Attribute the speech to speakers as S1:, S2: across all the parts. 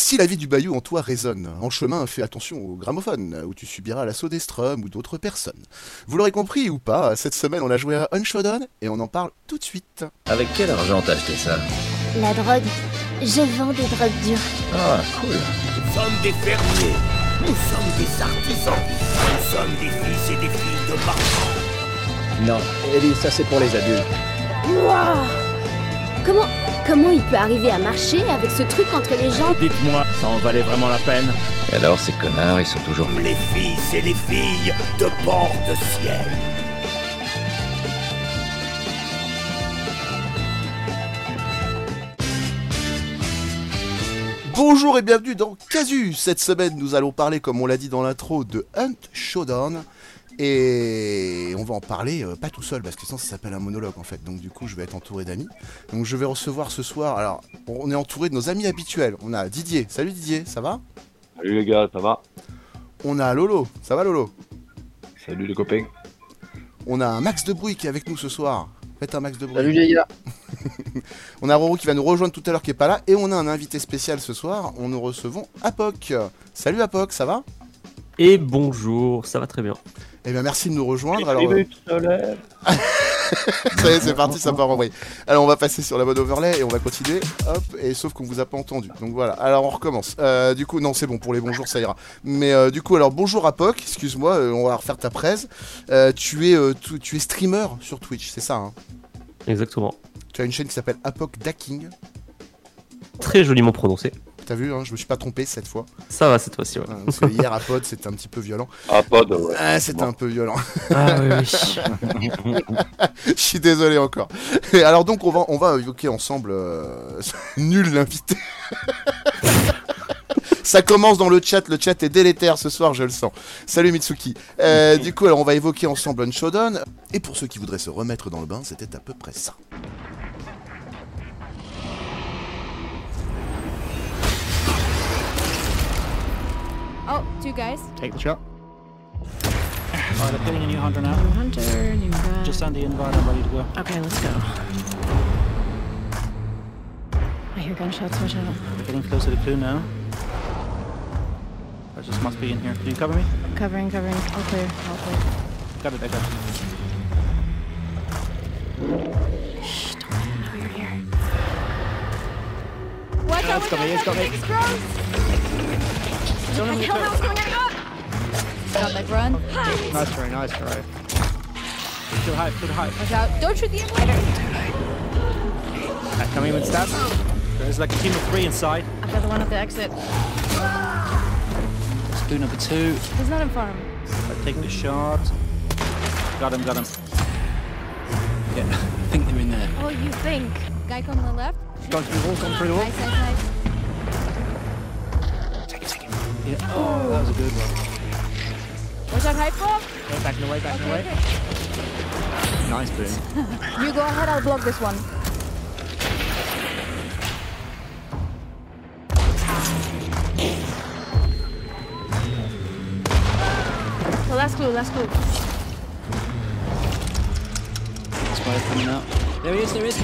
S1: Si la vie du bayou en toi résonne, en chemin, fais attention au gramophone, où tu subiras l'assaut des strums ou d'autres personnes. Vous l'aurez compris ou pas, cette semaine on a joué à Unshodan et on en parle tout de suite.
S2: Avec quel argent t'as acheté ça?
S3: La drogue. Je vends des drogues dures.
S2: Ah, cool.
S4: Nous sommes des fermiers. Nous sommes des artisans. Nous sommes des fils et des filles de marchands.
S2: Non, Ellie, ça c'est pour les adultes.
S3: Waouh Comment, comment il peut arriver à marcher avec ce truc entre les jambes
S5: Dites-moi, ça en valait vraiment la peine
S2: Et alors, ces connards, ils sont toujours...
S4: Les fils et les filles de bord de ciel.
S1: Bonjour et bienvenue dans Casu. Cette semaine, nous allons parler, comme on l'a dit dans l'intro, de Hunt Showdown. Et on va en parler euh, pas tout seul parce que sinon ça s'appelle un monologue en fait. Donc du coup je vais être entouré d'amis. Donc je vais recevoir ce soir. Alors on est entouré de nos amis habituels. On a Didier. Salut Didier, ça va?
S6: Salut les gars, ça va?
S1: On a Lolo. Ça va Lolo?
S6: Salut les copains.
S1: On a un Max de bruit qui est avec nous ce soir. Faites un Max de bruit.
S7: Salut les gars.
S1: On a Roro qui va nous rejoindre tout à l'heure qui est pas là. Et on a un invité spécial ce soir. On nous recevons Apoc. Salut Apoc, ça va?
S8: Et bonjour, ça va très bien.
S1: Eh bien merci de nous rejoindre. Alors,
S6: solaire.
S1: Ça y est, c'est parti, ça part envoyer. Alors, on va passer sur la mode overlay et on va continuer. Hop, et sauf qu'on vous a pas entendu. Donc voilà. Alors, on recommence. Euh, du coup, non, c'est bon, pour les bonjours, ça ira. Mais euh, du coup, alors, bonjour à Poc, excuse-moi, euh, on va refaire ta presse. Euh, tu, es, euh, tu, tu es streamer sur Twitch, c'est ça hein?
S8: Exactement.
S1: Tu as une chaîne qui s'appelle Apoc Daking.
S8: Très joliment prononcé.
S1: T'as vu, hein, je me suis pas trompé cette fois.
S8: Ça va cette fois-ci, ouais.
S1: Parce que hier à Pod, c'était un petit peu violent.
S6: Ah, pas de ouais.
S1: Ah, c'était un peu violent.
S8: Ah oui, oui.
S1: Je suis désolé encore. Et alors donc on va on va évoquer ensemble euh, nul l'invité. Ça commence dans le chat, le chat est délétère ce soir, je le sens. Salut Mitsuki. Euh, du coup, alors on va évoquer ensemble Unshodan. Et pour ceux qui voudraient se remettre dans le bain, c'était à peu près ça.
S9: Oh, two guys.
S5: Take the shot. Alright, I'm putting a new hunter now.
S9: New Hunter, new guy.
S5: Just send the invite, I'm ready to go.
S9: Okay, let's go. I hear gunshots. Watch out.
S5: We're getting close to the clue now. I just must be in here. Can you cover me?
S9: Covering, covering. All clear. All clear.
S5: Got it, I got it.
S9: Shh, don't let them know you're here. Watch
S5: Yeah,
S9: out!
S5: it's
S9: Watch
S5: got me,
S9: out!
S5: it's got me.
S9: It's gross. I don't know what's going on. Got like run.
S5: Nice try, nice try. Too high, too high.
S9: Watch out! Don't shoot the invader.
S5: Uh, come in with stab. There's like a team of three inside.
S9: I've got the one at the exit.
S5: Let's do number two.
S9: He's not in farm.
S5: I take the shot. Got him, got him. Yeah, I think they're in there.
S9: Oh, you think? Guy coming on the left.
S5: Gone through the wall, gone through the wall.
S9: Nice, nice, nice.
S5: Yeah. Oh, that was a good one.
S9: Watch out, high bomb.
S5: Way back in the way, back in the way.
S9: okay.
S5: Nice boom.
S9: You go ahead. I'll block this one. So last clue, last clue.
S5: Spider coming out. There he is, there he is.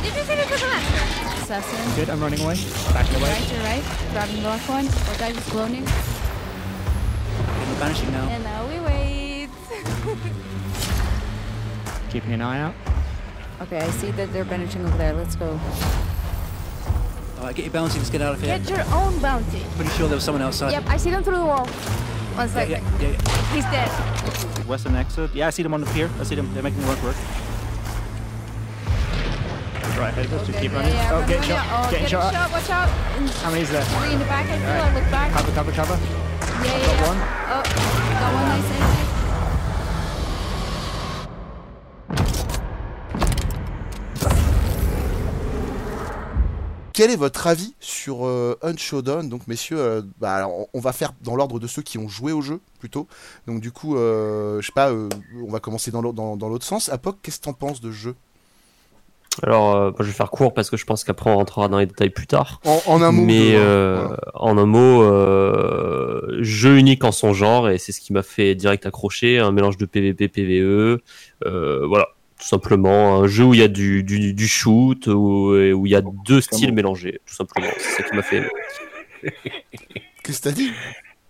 S9: Did you see this on that? Assassin.
S5: Good, I'm running away. Back in the way.
S9: Right to right. Grabbing the last one. Or guy just cloning.
S5: We're vanishing now.
S9: And now we wait.
S5: Keeping an eye out.
S9: okay, I see that they're banishing over there. Let's go.
S5: Alright, get your bounty, let's get out of here.
S9: Get your own bounty.
S5: Pretty sure there was someone outside.
S9: Yep, I see them through the wall. One
S5: Yeah, yeah, yeah, yeah.
S9: He's dead.
S5: Western exit. Yeah, I see them on the pier. I see them. They're making work work. Right, head just
S9: Okay,
S5: keep
S9: yeah,
S5: running.
S9: yeah,
S5: oh,
S9: run,
S5: get
S9: run,
S5: shot.
S9: yeah. Oh,
S5: Getting
S9: get
S5: shot.
S9: shot. Watch out. And
S5: How many's there?
S9: Three in the back. I feel.
S5: Alright.
S9: I look back.
S5: Cover, cover, cover.
S9: Yeah, yeah,
S5: got
S9: yeah.
S5: one.
S9: Oh, got one nice, nice, nice.
S1: Quel est votre avis sur euh, Unshodan Donc messieurs, euh, bah, alors, on- va faire dans l'ordre de ceux qui ont joué au jeu plutôt. Donc du coup, euh, je sais pas, euh, on va commencer dans l'autre dans, dans l'autre sens. Apoc, qu'est-ce que t'en penses de jeu?
S8: Alors, euh, je vais faire court parce que je pense qu'après on rentrera dans les détails plus tard.
S1: en, en un mot.
S8: Mais
S1: hein.
S8: euh,
S1: Voilà.
S8: en un mot, euh, jeu unique en son genre et c'est ce qui m'a fait direct accrocher. Un mélange de PVP, PVE. Euh, voilà. tout simplement. Un jeu où il y a du, du, du shoot, où, où il y a deux styles mélangés, tout simplement. C'est ça qui m'a fait.
S1: Qu'est-ce que t'as dit?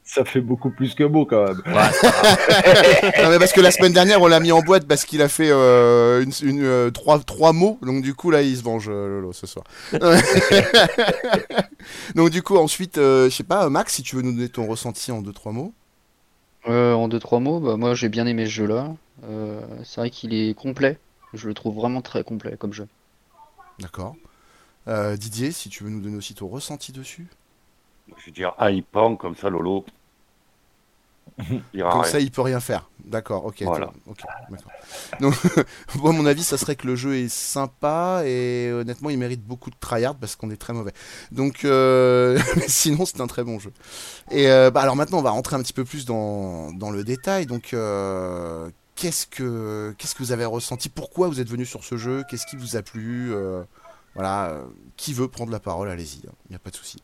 S6: Ça fait beaucoup plus que beau quand même.
S1: Non mais parce que la semaine dernière on l'a mis en boîte parce qu'il a fait euh, une, une, euh, trois, trois mots donc du coup là il se venge euh, Lolo ce soir. donc du coup ensuite euh, je sais pas Max si tu veux nous donner ton ressenti en deux trois mots.
S7: Euh, en deux trois mots, bah, moi j'ai bien aimé ce jeu-là. Euh, c'est vrai qu'il est complet. Je le trouve vraiment très complet comme jeu.
S1: D'accord. Euh, Didier si tu veux nous donner aussi ton ressenti dessus.
S6: Je veux dire, hypant comme ça, Lolo.
S1: Comme ça il peut rien faire. D'accord ok.
S6: Voilà.
S1: ok, d'accord. Donc moi mon avis ça serait que le jeu est sympa et honnêtement il mérite beaucoup de tryhard parce qu'on est très mauvais. Donc euh, sinon c'est un très bon jeu. Et euh, bah, alors maintenant on va rentrer un petit peu plus dans, dans le détail. Donc euh, qu'est-ce que qu'est-ce que vous avez ressenti? Pourquoi vous êtes venu sur ce jeu? Qu'est-ce qui vous a plu? Voilà, qui veut prendre la parole? Allez-y, il n'y a pas de souci.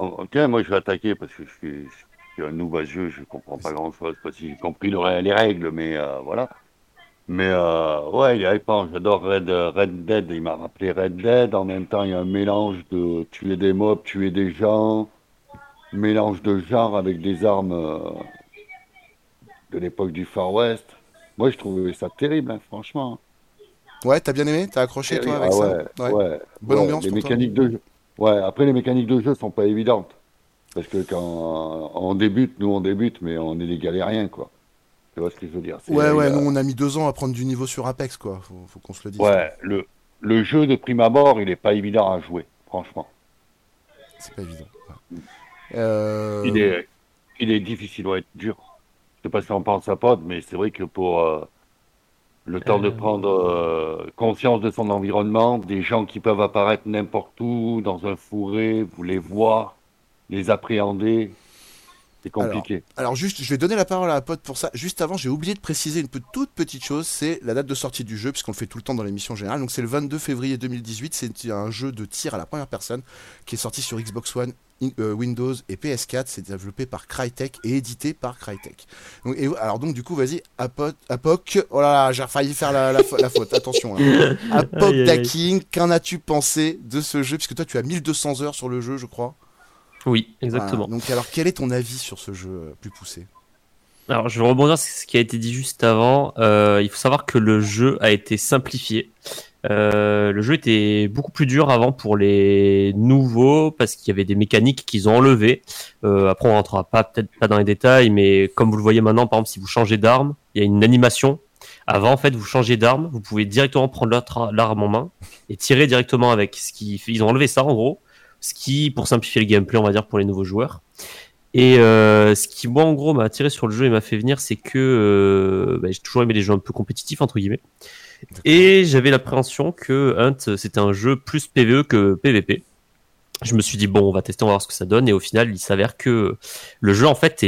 S6: Ok, moi je vais attaquer parce que je suis, je suis un nouveau jeu, je comprends pas grand chose, pas si j'ai compris le- les règles, mais euh, voilà. Mais euh, ouais, il est hypant, j'adore Red, Red Dead, il m'a rappelé Red Dead, en même temps il y a un mélange de tuer des mobs, tuer des gens, mélange de genre avec des armes euh, de l'époque du Far West. Moi je trouvais ça terrible, hein, franchement.
S1: Ouais, t'as bien aimé? T'as accroché toi avec
S6: Ah
S1: ça?
S6: ouais, ouais.
S1: Bonne ambiance
S6: Les
S1: pour toi
S6: mécaniques de jeu. Ouais, après les mécaniques de jeu sont pas évidentes. Parce que quand on débute, nous on débute, mais on est des galériens, quoi. Tu vois ce que je veux dire?
S1: Ouais, ouais,
S6: il a-
S1: nous on a mis deux ans à prendre du niveau sur Apex, quoi. Faut, faut qu'on se le dise.
S6: Ouais, le, le jeu de prime abord, il est pas évident à jouer, franchement.
S1: C'est pas évident. ouais. Euh,
S6: Il est, il est difficile, ouais, dur. Je sais pas si on pense à Pod, mais c'est vrai que pour euh, le temps de
S8: Euh.
S6: prendre euh, conscience de son environnement, des gens qui peuvent apparaître n'importe où, dans un fourré, vous les voir, les appréhender, c'est compliqué.
S1: Alors juste, je vais donner la parole à la pote pour ça. Juste avant, j'ai oublié de préciser une toute petite chose, c'est la date de sortie du jeu, puisqu'on le fait tout le temps dans l'émission générale. Donc c'est le 22 février 2018. C'est un jeu de tir à la première personne qui est sorti sur Xbox One, Windows et PS4. C'est développé par Crytek et édité par Crytek. Donc, et, alors donc du coup, vas-y, Apo- Apoc. Oh là là, j'ai failli faire la, la, fa- la faute. Attention. Hein. Apoc. Daking, qu'en as-tu pensé de ce jeu? Puisque toi, tu as 1200 heures sur le jeu, je crois.
S8: Oui, exactement.
S1: Voilà. Donc alors, quel est ton avis sur ce jeu euh, plus poussé?
S8: Alors, je vais rebondir sur ce qui a été dit juste avant. Euh, il faut savoir que le jeu a été simplifié. Euh, le jeu était beaucoup plus dur avant pour les nouveaux parce qu'il y avait des mécaniques qu'ils ont enlevées. Euh, après, on rentrera pas peut-être pas dans les détails, mais comme vous le voyez maintenant, par exemple, si vous changez d'arme, il y a une animation. Avant, en fait, vous changez d'arme, vous pouvez directement prendre l'arme en main et tirer directement avec. Ce qui ils ont enlevé ça en gros, ce qui, pour simplifier le gameplay, on va dire pour les nouveaux joueurs. Et euh, ce qui moi en gros m'a attiré sur le jeu et m'a fait venir, c'est que euh, bah, j'ai toujours aimé les jeux un peu compétitifs entre guillemets. Et j'avais l'appréhension que Hunt c'était un jeu plus PVE que PVP. Je me suis dit bon on va tester on va voir ce que ça donne et au final il s'avère que le jeu en fait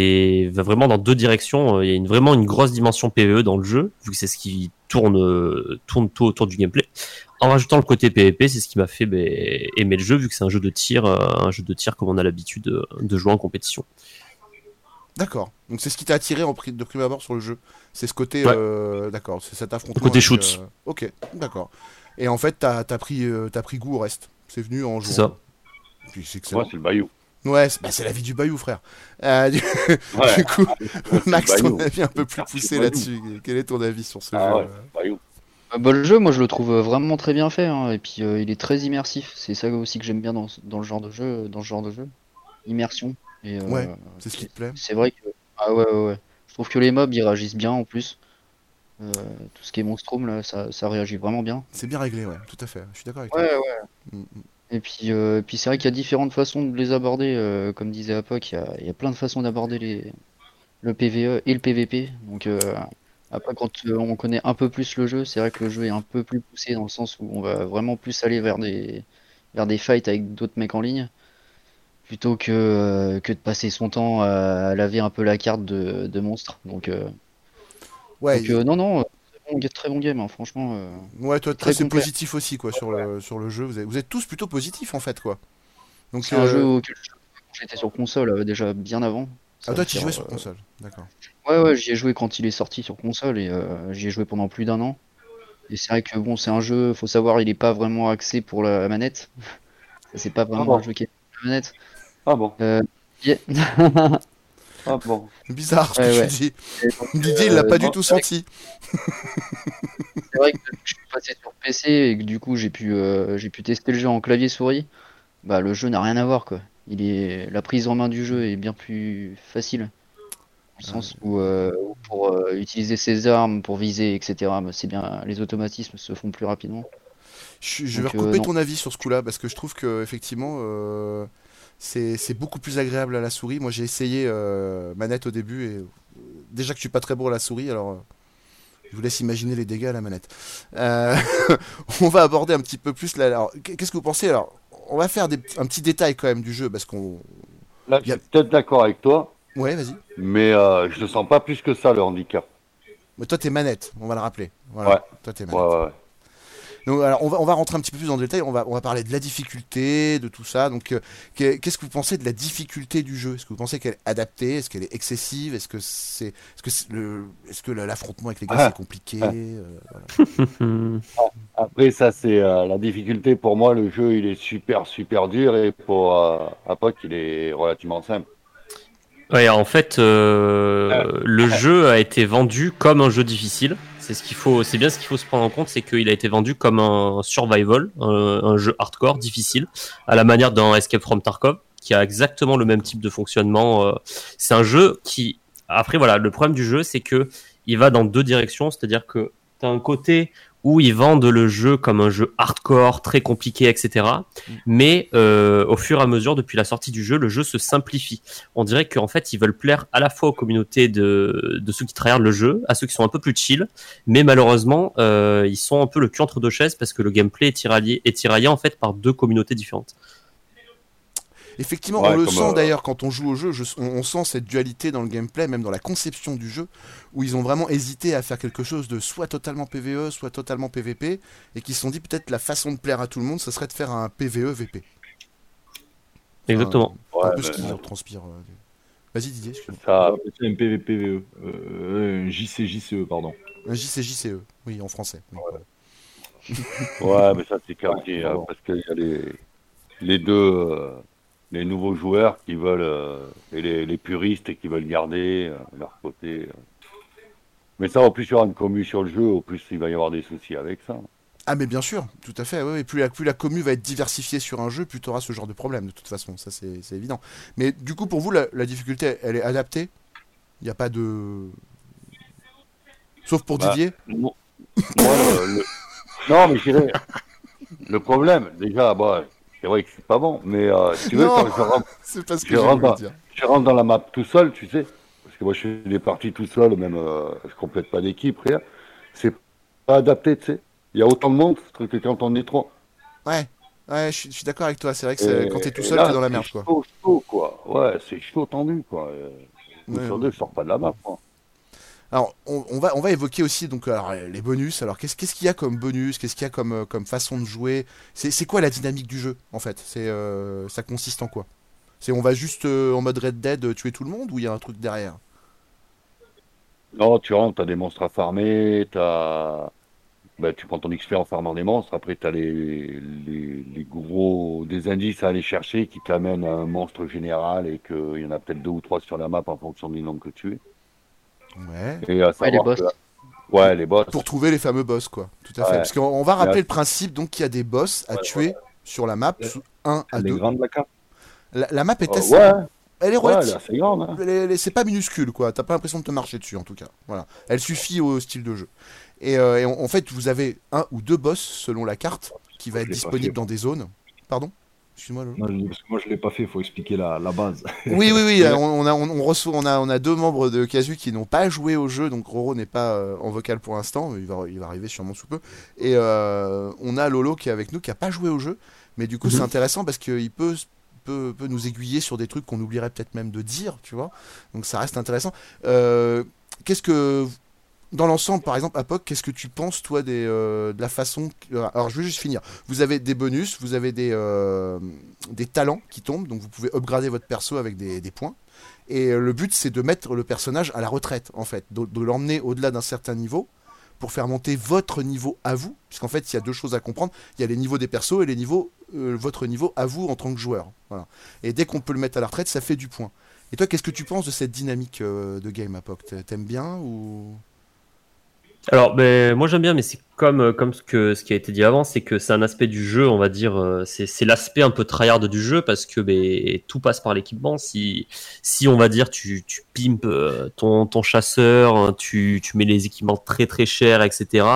S8: va vraiment dans deux directions. Il y a vraiment une grosse dimension PVE dans le jeu vu que c'est ce qui tourne tourne tout autour du gameplay. En rajoutant le côté PVP c'est ce qui m'a fait bah, aimer le jeu vu que c'est un jeu de tir euh, un jeu de tir comme on a l'habitude de, de jouer en compétition.
S1: D'accord. Donc c'est ce qui t'a attiré en pri- de prime abord sur le jeu. C'est ce côté.
S8: Ouais.
S1: euh, d'accord. C'est cet affrontement.
S8: Le côté
S1: avec,
S8: shoot.
S1: euh, Ok. D'accord. Et en fait, t'as as pris, euh, t'as pris goût au reste. C'est venu en jouant.
S8: C'est ça.
S1: Puis c'est excellent.
S6: Moi, c'est le Bayou.
S1: Ouais, c'est bah, la vie du Bayou, frère. Euh, du,
S6: Ouais.
S1: du coup, Max,
S6: Bayou.
S1: ton avis un peu plus poussé là-dessus. Quel est ton avis sur ce
S6: Ah
S1: jeu
S6: ouais, Bayou.
S7: Bah, le jeu, moi je le trouve vraiment très bien fait, hein, et puis euh, il est très immersif. C'est ça aussi que j'aime bien dans, dans le genre de jeu, dans ce genre de jeu. Immersion. Et, euh,
S1: Ouais, C'est ce qui te plaît
S7: c'est vrai que ah ouais, ouais ouais. Je trouve que les mobs ils réagissent bien en plus. Euh, tout ce qui est monstrum là, ça, ça réagit vraiment bien.
S1: C'est bien réglé, ouais. Tout à fait. Je suis d'accord avec
S7: Ouais
S1: toi.
S7: ouais.
S1: Mm, mm.
S7: Et puis, euh, puis c'est vrai qu'il y a différentes façons de les aborder. euh, comme disait Apoc, il y a, il y a plein de façons d'aborder les le PVE et le PVP. Donc euh, après, quand on connaît un peu plus le jeu, c'est vrai que le jeu est un peu plus poussé dans le sens où on va vraiment plus aller vers des vers des fights avec d'autres mecs en ligne, plutôt que euh, que de passer son temps à laver un peu la carte de, de monstres. Donc, euh,
S1: Ouais,
S7: donc, euh, non non, très bon, très bon game, hein, franchement. euh.
S1: ouais toi,
S7: très
S1: positif aussi, quoi, sur le, sur le jeu. Vous êtes, vous êtes tous plutôt positifs, en fait, quoi. Donc,
S7: C'est un jeu auquel j'étais sur console euh, déjà bien avant.
S1: Ah, toi, tu jouais sur console, d'accord.
S7: Ouais, ouais, j'y ai joué quand il est sorti sur console et euh, j'y ai joué pendant plus d'un an. Et c'est vrai que bon, c'est un jeu, faut savoir, il est pas vraiment axé pour la manette. C'est pas vraiment
S6: bon
S7: un jeu qui est pour la manette.
S6: Ah bon
S7: Euh, yeah.
S6: Ah bon
S1: Bizarre ce
S7: Ouais,
S1: que
S7: ouais.
S1: tu dis.
S7: Donc,
S1: Didier, il l'a
S7: euh,
S1: pas du tout senti.
S7: C'est vrai que depuis que je suis passé sur PC et que du coup j'ai pu euh, j'ai pu tester le jeu en clavier souris, bah le jeu n'a rien à voir quoi. Il est la prise en main du jeu est bien plus facile. Au sens où, euh, où pour euh, utiliser ses armes, pour viser, etc. bah, c'est bien les automatismes se font plus rapidement.
S1: Je, je vais
S7: Donc,
S1: recouper ton avis sur ce coup-là parce que je trouve que effectivement euh, c'est beaucoup plus agréable à la souris. Moi j'ai essayé euh, manette au début et euh, déjà que je suis pas très bon à la souris, alors euh, je vous laisse imaginer les dégâts à la manette. Euh, on va aborder un petit peu plus là. Alors qu'est-ce que vous pensez? Alors on va faire des, un petit détail quand même du jeu parce qu'on.
S6: Là, je
S1: a-
S6: suis peut-être d'accord avec toi,
S1: Ouais, vas-y.
S6: mais euh, je ne sens pas plus que ça le handicap.
S1: Mais toi t'es manette, on va le rappeler. Voilà.
S6: Ouais.
S1: Toi t'es manette.
S6: ouais, ouais.
S1: Donc, alors, on va, on va rentrer un petit peu plus dans le détail. On va, on va parler de la difficulté, de tout ça. Donc, euh, qu'est- qu'est-ce que vous pensez de la difficulté du jeu? Est-ce que vous pensez qu'elle est adaptée? Est-ce qu'elle est excessive? Est-ce que c'est, est-ce que c'est le, est-ce que l'affrontement avec les gars
S6: Ah.
S1: c'est compliqué? Euh, voilà.
S8: Hmm.
S6: Après, ça, c'est euh, la difficulté. Pour moi, le jeu, il est super, super dur. Et pour euh, Apoc, il est relativement simple.
S8: Ouais, en fait, euh, le jeu a été vendu comme un jeu difficile. C'est bien ce qu'il faut se prendre en compte, c'est qu'il a été vendu comme un survival, un, jeu hardcore difficile, à la manière d'un Escape from Tarkov, qui a exactement le même type de fonctionnement. euh. C'est un jeu qui, après voilà, le problème du jeu, c'est que il va dans deux directions, c'est-à-dire que t'as un côté où ils vendent le jeu comme un jeu hardcore, très compliqué, etc. Mais euh, au fur et à mesure, depuis la sortie du jeu, le jeu se simplifie on dirait qu'en fait ils veulent plaire à la fois aux communautés de, de ceux qui travaillent le jeu, à ceux qui sont un peu plus chill, mais malheureusement euh, ils sont un peu le cul entre deux chaises parce que le gameplay est tiraillé, est tiraillé en fait par deux communautés différentes.
S1: Effectivement,
S6: Ouais,
S1: on le sent
S6: euh,
S1: d'ailleurs quand on joue au jeu. je- on, on sent cette dualité dans le gameplay, même dans la conception du jeu, où ils ont vraiment hésité à faire quelque chose de soit totalement PVE, soit totalement PVP, et qui se sont dit peut-être la façon de plaire à tout le monde, ce serait de faire un PVE VP.
S8: Exactement.
S1: un
S6: Ouais,
S1: peu ce
S6: mais-
S1: qui transpire. euh, Vas-y Didier, excuse-moi.
S6: Ça,
S10: C'est un PVPVE. Euh, un JCJCE, pardon.
S1: Un JCJCE, E, oui, en français. oui.
S6: ouais, mais ça, c'est quartier.
S10: Ouais,
S6: hein, parce qu'il y a les, les deux, euh, les nouveaux joueurs qui veulent, euh, et les, les puristes qui veulent garder euh, leur côté. euh. Mais ça, au plus il y aura une commu sur le jeu, au plus il va y avoir des soucis avec ça.
S1: Ah mais bien sûr, tout à fait. ouais, ouais, plus, la, plus la commu va être diversifiée sur un jeu, plus tu auras ce genre de problème de toute façon, ça c'est évident. Mais du coup pour vous la, la difficulté elle est adaptée? Il n'y a pas de... Sauf pour
S6: Bah,
S1: Didier?
S6: Moi, moi, le- le- Non, mais je dirais, le problème, déjà, bah, c'est vrai que c'est pas bon, mais euh, si tu veux,
S1: Non.
S6: quand je rentre,
S1: C'est ce
S6: je dans,
S1: dire.
S6: je rentre dans la map tout seul, tu sais, parce que moi je fais des parties tout seul, même euh, je complète pas d'équipe, rien. C'est pas adapté, tu sais. Il y a autant de monde que quand on est trois.
S1: Ouais, ouais, je suis, je suis d'accord avec toi, c'est vrai que c'est-
S6: Et-
S1: quand t'es tout seul t'es dans la
S6: c'est
S1: merde quoi.
S6: Chaud, chaud, quoi. Ouais, c'est chaud tendu, quoi. Euh,
S1: Ouais,
S6: sur
S1: ouais.
S6: deux, je sors pas de la map, moi.
S1: Alors, on, va, on va évoquer aussi donc les bonus. Alors, qu'est-ce qu'est-ce qu'il y a comme bonus? Qu'est-ce qu'il y a comme, euh, façon de jouer? C'est quoi la dynamique du jeu, en fait? Euh, Ça consiste en quoi? C'est on va juste euh, en mode Red Dead tuer tout le monde ou il y a un truc derrière?
S6: Non, tu rentres, t'as des monstres à farmer, t'as. Bah, tu prends ton XP en farmant des monstres, après t'as les, les, les gros des indices à aller chercher qui t'amènent à un monstre général et qu'il y en a peut-être deux ou trois sur la map en fonction du nombre que tu es.
S1: Ouais.
S6: Et à
S7: Ouais, les boss.
S6: que- Ouais, les boss.
S1: Pour trouver les fameux boss, quoi. Tout à fait.
S6: Ouais.
S1: Parce qu'on on va rappeler le principe donc qu'il y a des boss à tuer sur la map,
S10: Ouais.
S1: 1 à
S10: Elle est
S1: 2.
S10: grande la
S1: map est
S6: Euh,
S1: assez.
S6: ouais,
S1: Elle est
S6: ouais, elle est
S1: relative.
S6: assez grande. hein.
S1: C'est pas minuscule quoi, t'as pas l'impression de te marcher dessus en tout cas. Voilà. Elle suffit au style de jeu. Et, euh, et en, en fait, vous avez un ou deux boss selon la carte qui va être disponible dans des zones. Pardon? Excuse-moi Lolo.
S10: Non, je- parce que moi je l'ai pas fait, il faut expliquer la, la base.
S1: Oui, oui, oui. On, on a, on, on reçoit, on, a, on a deux membres de Casu qui n'ont pas joué au jeu, donc Roro n'est pas euh, en vocal pour l'instant. Il va, il va arriver sûrement sous peu. Et euh, on a Lolo qui est avec nous, qui a pas joué au jeu, mais du coup c'est intéressant parce qu'il peut, peut, peut nous aiguiller sur des trucs qu'on oublierait peut-être même de dire, tu vois. Donc ça reste intéressant. Euh, Qu'est-ce que dans l'ensemble, par exemple, Apoc, qu'est-ce que tu penses, toi, des, euh, de la façon. que- Alors, je vais juste finir. Vous avez des bonus, vous avez des, euh, des talents qui tombent, donc vous pouvez upgrader votre perso avec des, des points. Et euh, le but, c'est de mettre le personnage à la retraite, en fait, de, l'emmener au-delà d'un certain niveau pour faire monter votre niveau à vous, puisqu'en fait, il y a deux choses à comprendre. Il y a les niveaux des persos et les niveaux, euh, votre niveau à vous en tant que joueur. Voilà. Et dès qu'on peut le mettre à la retraite, ça fait du point. Et toi, qu'est-ce que tu penses de cette dynamique euh, de game Apoc? T'a- T'aimes bien ou?
S8: Alors, ben, moi j'aime bien, mais comme, euh, comme ce, que, ce qui a été dit avant, c'est que c'est un aspect du jeu, on va dire, euh, c'est l'aspect un peu tryhard du jeu parce que ben, tout passe par l'équipement. Si, si on va dire tu, tu pimpes euh, ton, ton chasseur, hein, tu, tu mets les équipements très très chers, etc.,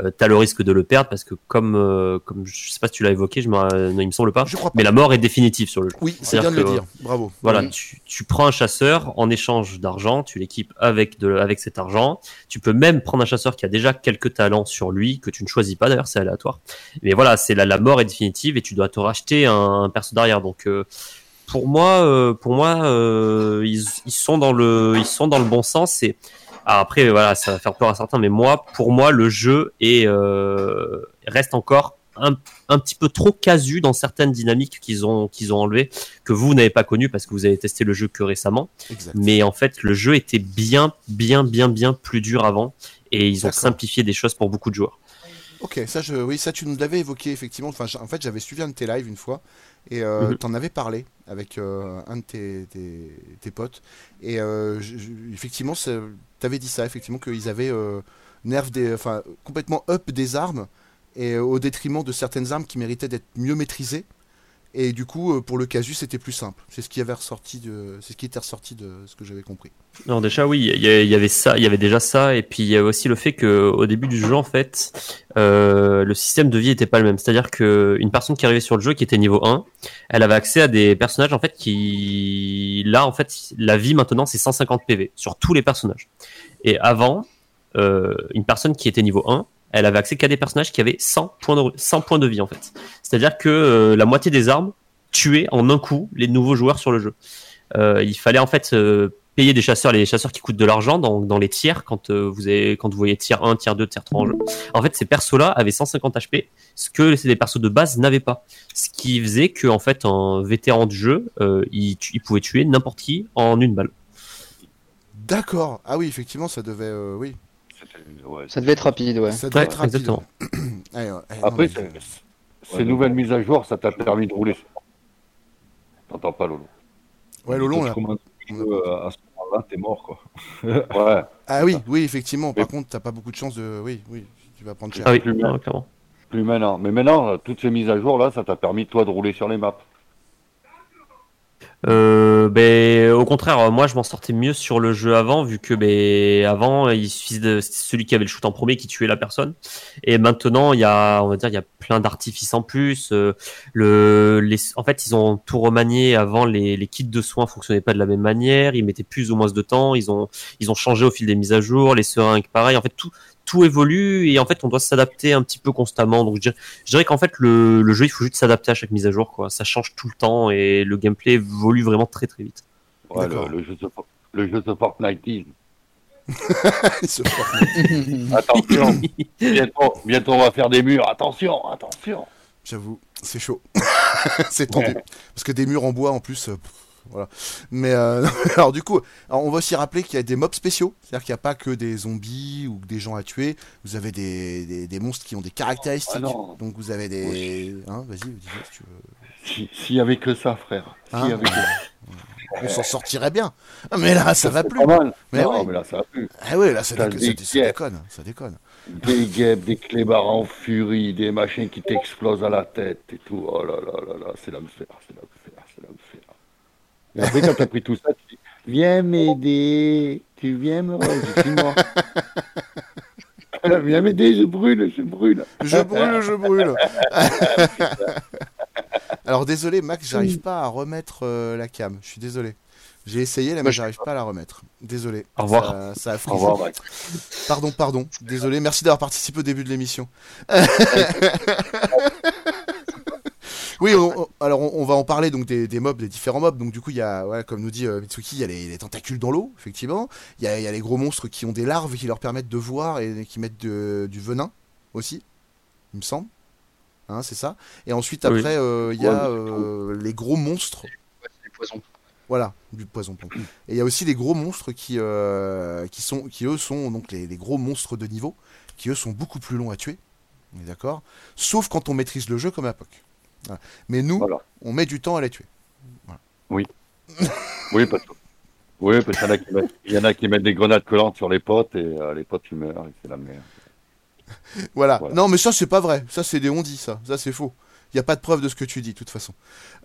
S8: euh, t'as le risque de le perdre parce que comme, euh, comme je sais pas si tu l'as évoqué, je non, il me semble pas,
S1: Je crois pas.
S8: mais la mort est définitive sur le jeu.
S1: Oui, c'est bien
S8: C'est-à-dire
S1: de le
S8: que-
S1: dire. Bravo.
S8: Voilà, tu, tu prends un chasseur en échange d'argent, tu l'équipes avec de, avec cet argent. Tu peux même prendre un chasseur qui a déjà quelques talents sur lui que tu ne choisis pas d'ailleurs, c'est aléatoire. Mais voilà, c'est la, la mort est définitive et tu dois te racheter un, un perso derrière. Donc euh, pour moi, euh, pour moi, euh, ils, ils sont dans le, ils sont dans le bon sens. Et ah, après voilà, ça va faire peur à certains, mais moi, pour moi, le jeu est reste encore un, un petit peu trop casu dans certaines dynamiques qu'ils ont qu'ils ont enlevées que vous n'avez pas connu parce que vous avez testé le jeu que récemment.
S1: Exact.
S8: Mais en fait, le jeu était bien, bien, bien, bien plus dur avant et ils ont simplifié des choses pour beaucoup de joueurs.
S1: Ok, ça, je, oui, ça tu nous l'avais évoqué effectivement. Enfin, en fait, j'avais suivi un de tes lives une fois et euh,
S8: Mhm.
S1: t'en avais parlé avec euh, un de tes, tes, tes potes. Et euh, je- je- effectivement, t'avais dit ça, effectivement, qu'ils avaient nerf des, enfin, complètement up des armes et au détriment de certaines armes qui méritaient d'être mieux maîtrisées. Et du coup, euh, pour le casus, c'était plus simple. C'est ce qui avait ressorti de, c'est ce qui était ressorti de ce que j'avais compris.
S8: Non, déjà oui, il y, avait ça, il y avait déjà ça, et puis il y a aussi le fait que au début du jeu, en fait, euh, le système de vie était pas le même. C'est-à-dire que une personne qui arrivait sur le jeu, qui était niveau 1, elle avait accès à des personnages en fait qui, là, en fait, la vie maintenant c'est 150 PV sur tous les personnages. Et avant, euh, une personne qui était niveau 1, elle avait accès qu'à des personnages qui avaient 100 points de, 100 points de vie en fait. C'est-à-dire que euh, la moitié des armes tuaient en un coup les nouveaux joueurs sur le jeu. Euh, il fallait en fait euh, payer des chasseurs, les chasseurs qui coûtent de l'argent dans, les tiers quand vous avez quand voyez tiers 1, tiers 2, tiers 3 en jeu. En fait, ces persos-là avaient 150 HP, ce que les persos de base n'avaient pas. Ce qui faisait que en fait un vétéran du jeu, il, pouvait tuer n'importe qui en une balle.
S1: D'accord. Ah oui, effectivement, ça devait, oui,
S6: ouais.
S7: Ça devait être rapide, ouais.
S1: ça devait
S8: Ouais,
S1: être rapide.
S8: exactement.
S1: Ouais, ouais. Eh, non,
S6: Après,
S1: mais-
S6: ces nouvelles mises à jour, ça t'a permis de rouler. T'entends pas, Lolo
S1: ouais, Lolo, là.
S10: euh, à ce moment-là, t'es mort, quoi.
S6: Ouais.
S1: Ah oui, oui, effectivement. Par
S6: Mais-
S1: contre, t'as pas beaucoup de chance de. Oui, oui, tu vas prendre cher.
S8: Ah oui,
S6: plus
S8: clairement.
S6: Plus maintenant. Mais maintenant, euh, toutes ces mises à jour là, ça t'a permis toi de rouler sur les maps.
S8: Euh, ben, au contraire, moi je m'en sortais mieux sur le jeu avant, vu que ben, avant il suffisait de celui qui avait le shoot en premier qui tuait la personne, et maintenant il y a, on va dire, il y a plein d'artifices en plus. euh, le, les, en fait, ils ont tout remanié. Avant, les, les kits de soins fonctionnaient pas de la même manière, ils mettaient plus ou moins de temps. Ils ont, ils ont changé au fil des mises à jour. Les seringues, pareil. En fait, tout, tout évolue et en fait, on doit s'adapter un petit peu constamment. Donc, je dirais, je dirais qu'en fait, le, le jeu, il faut juste s'adapter à chaque mise à jour, quoi. Ça change tout le temps et le gameplay évolue vraiment très très vite.
S6: Ouais, le, le jeu de, le jeu de Fortnite. Attention, bientôt, bientôt on va faire des murs. Attention, attention.
S1: J'avoue, c'est chaud. c'est tendu. Parce que des murs en bois en plus. euh, voilà. Mais euh, alors du coup, alors, on va aussi rappeler qu'il y a des mobs spéciaux, c'est-à-dire qu'il n'y a pas que des zombies ou des gens à tuer. Vous avez des, des, des monstres qui ont des caractéristiques.
S6: Ah.
S1: Donc vous avez des. Hein, vas-y, dis si tu veux.
S6: Si- S'il y avait que ça, frère.
S1: Hein
S6: y avait que ça.
S1: On s'en sortirait bien. Mais là, ça va plus.
S6: Pas mal.
S1: Mais
S6: non,
S1: ouais.
S6: mais là, ça va plus.
S1: Ah ouais, là, ça,
S6: des
S1: ça- déconne. Ça déconne.
S6: Des guêpes, des clébards en furie, des machins qui t'explosent à la tête et tout. Oh là là là là, c'est l'enfer, c'est l'enfer, c'est l'enfer. Et après, quand t'as pris tout ça, tu dis Viens m'aider, tu viens me. Mort. Viens m'aider, je brûle, je brûle.
S1: Je brûle, je brûle. Alors désolé Max, j'arrive pas à remettre euh, la cam. Je suis désolé. J'ai essayé là, mais j'arrive pas à la remettre. Désolé.
S8: Au revoir.
S1: Ça, ça a
S6: Au revoir, Max.
S1: Pardon, pardon. Désolé. Merci d'avoir participé au début de l'émission. oui, on- on- alors on, on va en parler donc des, des mobs, des différents mobs. Donc du coup, il y a, ouais, comme nous dit euh, Mitsuki, il y a les, les tentacules dans l'eau, effectivement. Il y a, il y a les gros monstres qui ont des larves qui leur permettent de voir et qui mettent de- du venin aussi, il me semble. Hein, c'est ça. Et ensuite
S8: Oui.
S1: après, euh, il y a
S6: Ouais,
S1: euh, les gros monstres.
S7: Ouais, c'est les poisons.
S1: Voilà, du poison plomb. Et il y a aussi les gros monstres qui, euh, qui, sont, qui eux sont donc les, les gros monstres de niveau, qui eux sont beaucoup plus longs à tuer. On est d'accord? Sauf quand on maîtrise le jeu comme à POC. Voilà. Mais nous,
S6: Voilà.
S1: on met du temps à les tuer.
S6: Oui, parce que. Oui, parce qu'il y en a qui mettent- des grenades collantes sur les potes et euh, les potes ils meurent et c'est la merde.
S1: Voilà.
S6: Voilà.
S1: Non, mais ça, c'est pas vrai. Ça, c'est des on dit, ça. Ça, c'est faux. Il n'y a pas de preuve de ce que tu dis, de toute façon.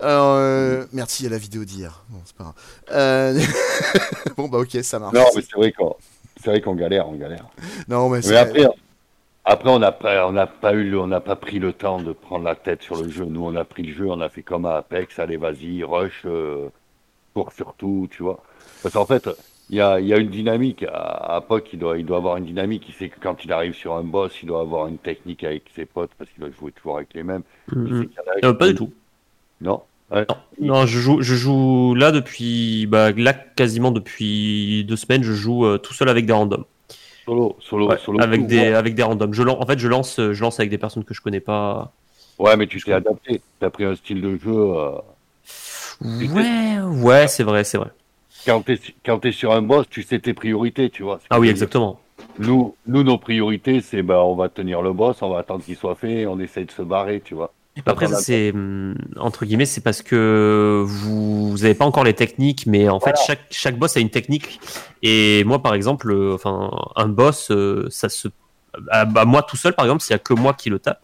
S1: Euh, merci à la vidéo d'hier. Bon, c'est pas grave. Euh, bon, bah, ok, ça marche.
S6: Non, mais c'est vrai qu'on c'est vrai qu'on galère, on galère.
S1: Non, mais
S6: Mais après, après on n'a pas, on n'a pas eu, le- on n'a pas pris le temps de prendre la tête sur le jeu. Nous, on a pris le jeu, on a fait comme à Apex, allez, vas-y, rush, euh, cours surtout, tu vois. Parce qu'en fait, il y a, il y a une dynamique. À, à POC, il doit, il doit avoir une dynamique. Il sait que quand il arrive sur un boss, il doit avoir une technique avec ses potes parce qu'il doit jouer toujours avec les mêmes.
S8: Mhm. Euh, pas du tout.
S6: Non? Ouais.
S8: Non, je joue, je joue là depuis, bah, là quasiment depuis deux semaines, je joue euh, tout seul avec des randoms.
S6: Solo, solo,
S8: Ouais,
S6: solo.
S8: avec
S6: tout,
S8: des,
S6: ouais.
S8: avec des randoms. Je lance, en fait, je lance, euh, je lance avec des personnes que je connais pas.
S6: Ouais, mais tu t'es adapté. Tu as pris un style de jeu. euh,
S8: Ouais, ouais, c'est vrai, c'est vrai.
S6: Quand tu es, sur un boss, tu sais tes priorités, tu vois.
S8: Ah oui, exactement.
S6: Nous, nous, nos priorités, c'est bah, on va tenir le boss, on va attendre qu'il soit fait, on essaye de se barrer, tu vois.
S8: Après, ça, c'est hum, entre guillemets, c'est parce que vous vous avez pas encore les techniques, mais en fait, chaque chaque boss a une technique. Et moi, par exemple, euh, enfin, un boss, euh, ça se, ah, bah, moi tout seul, par exemple, s'il y a que moi qui le tape,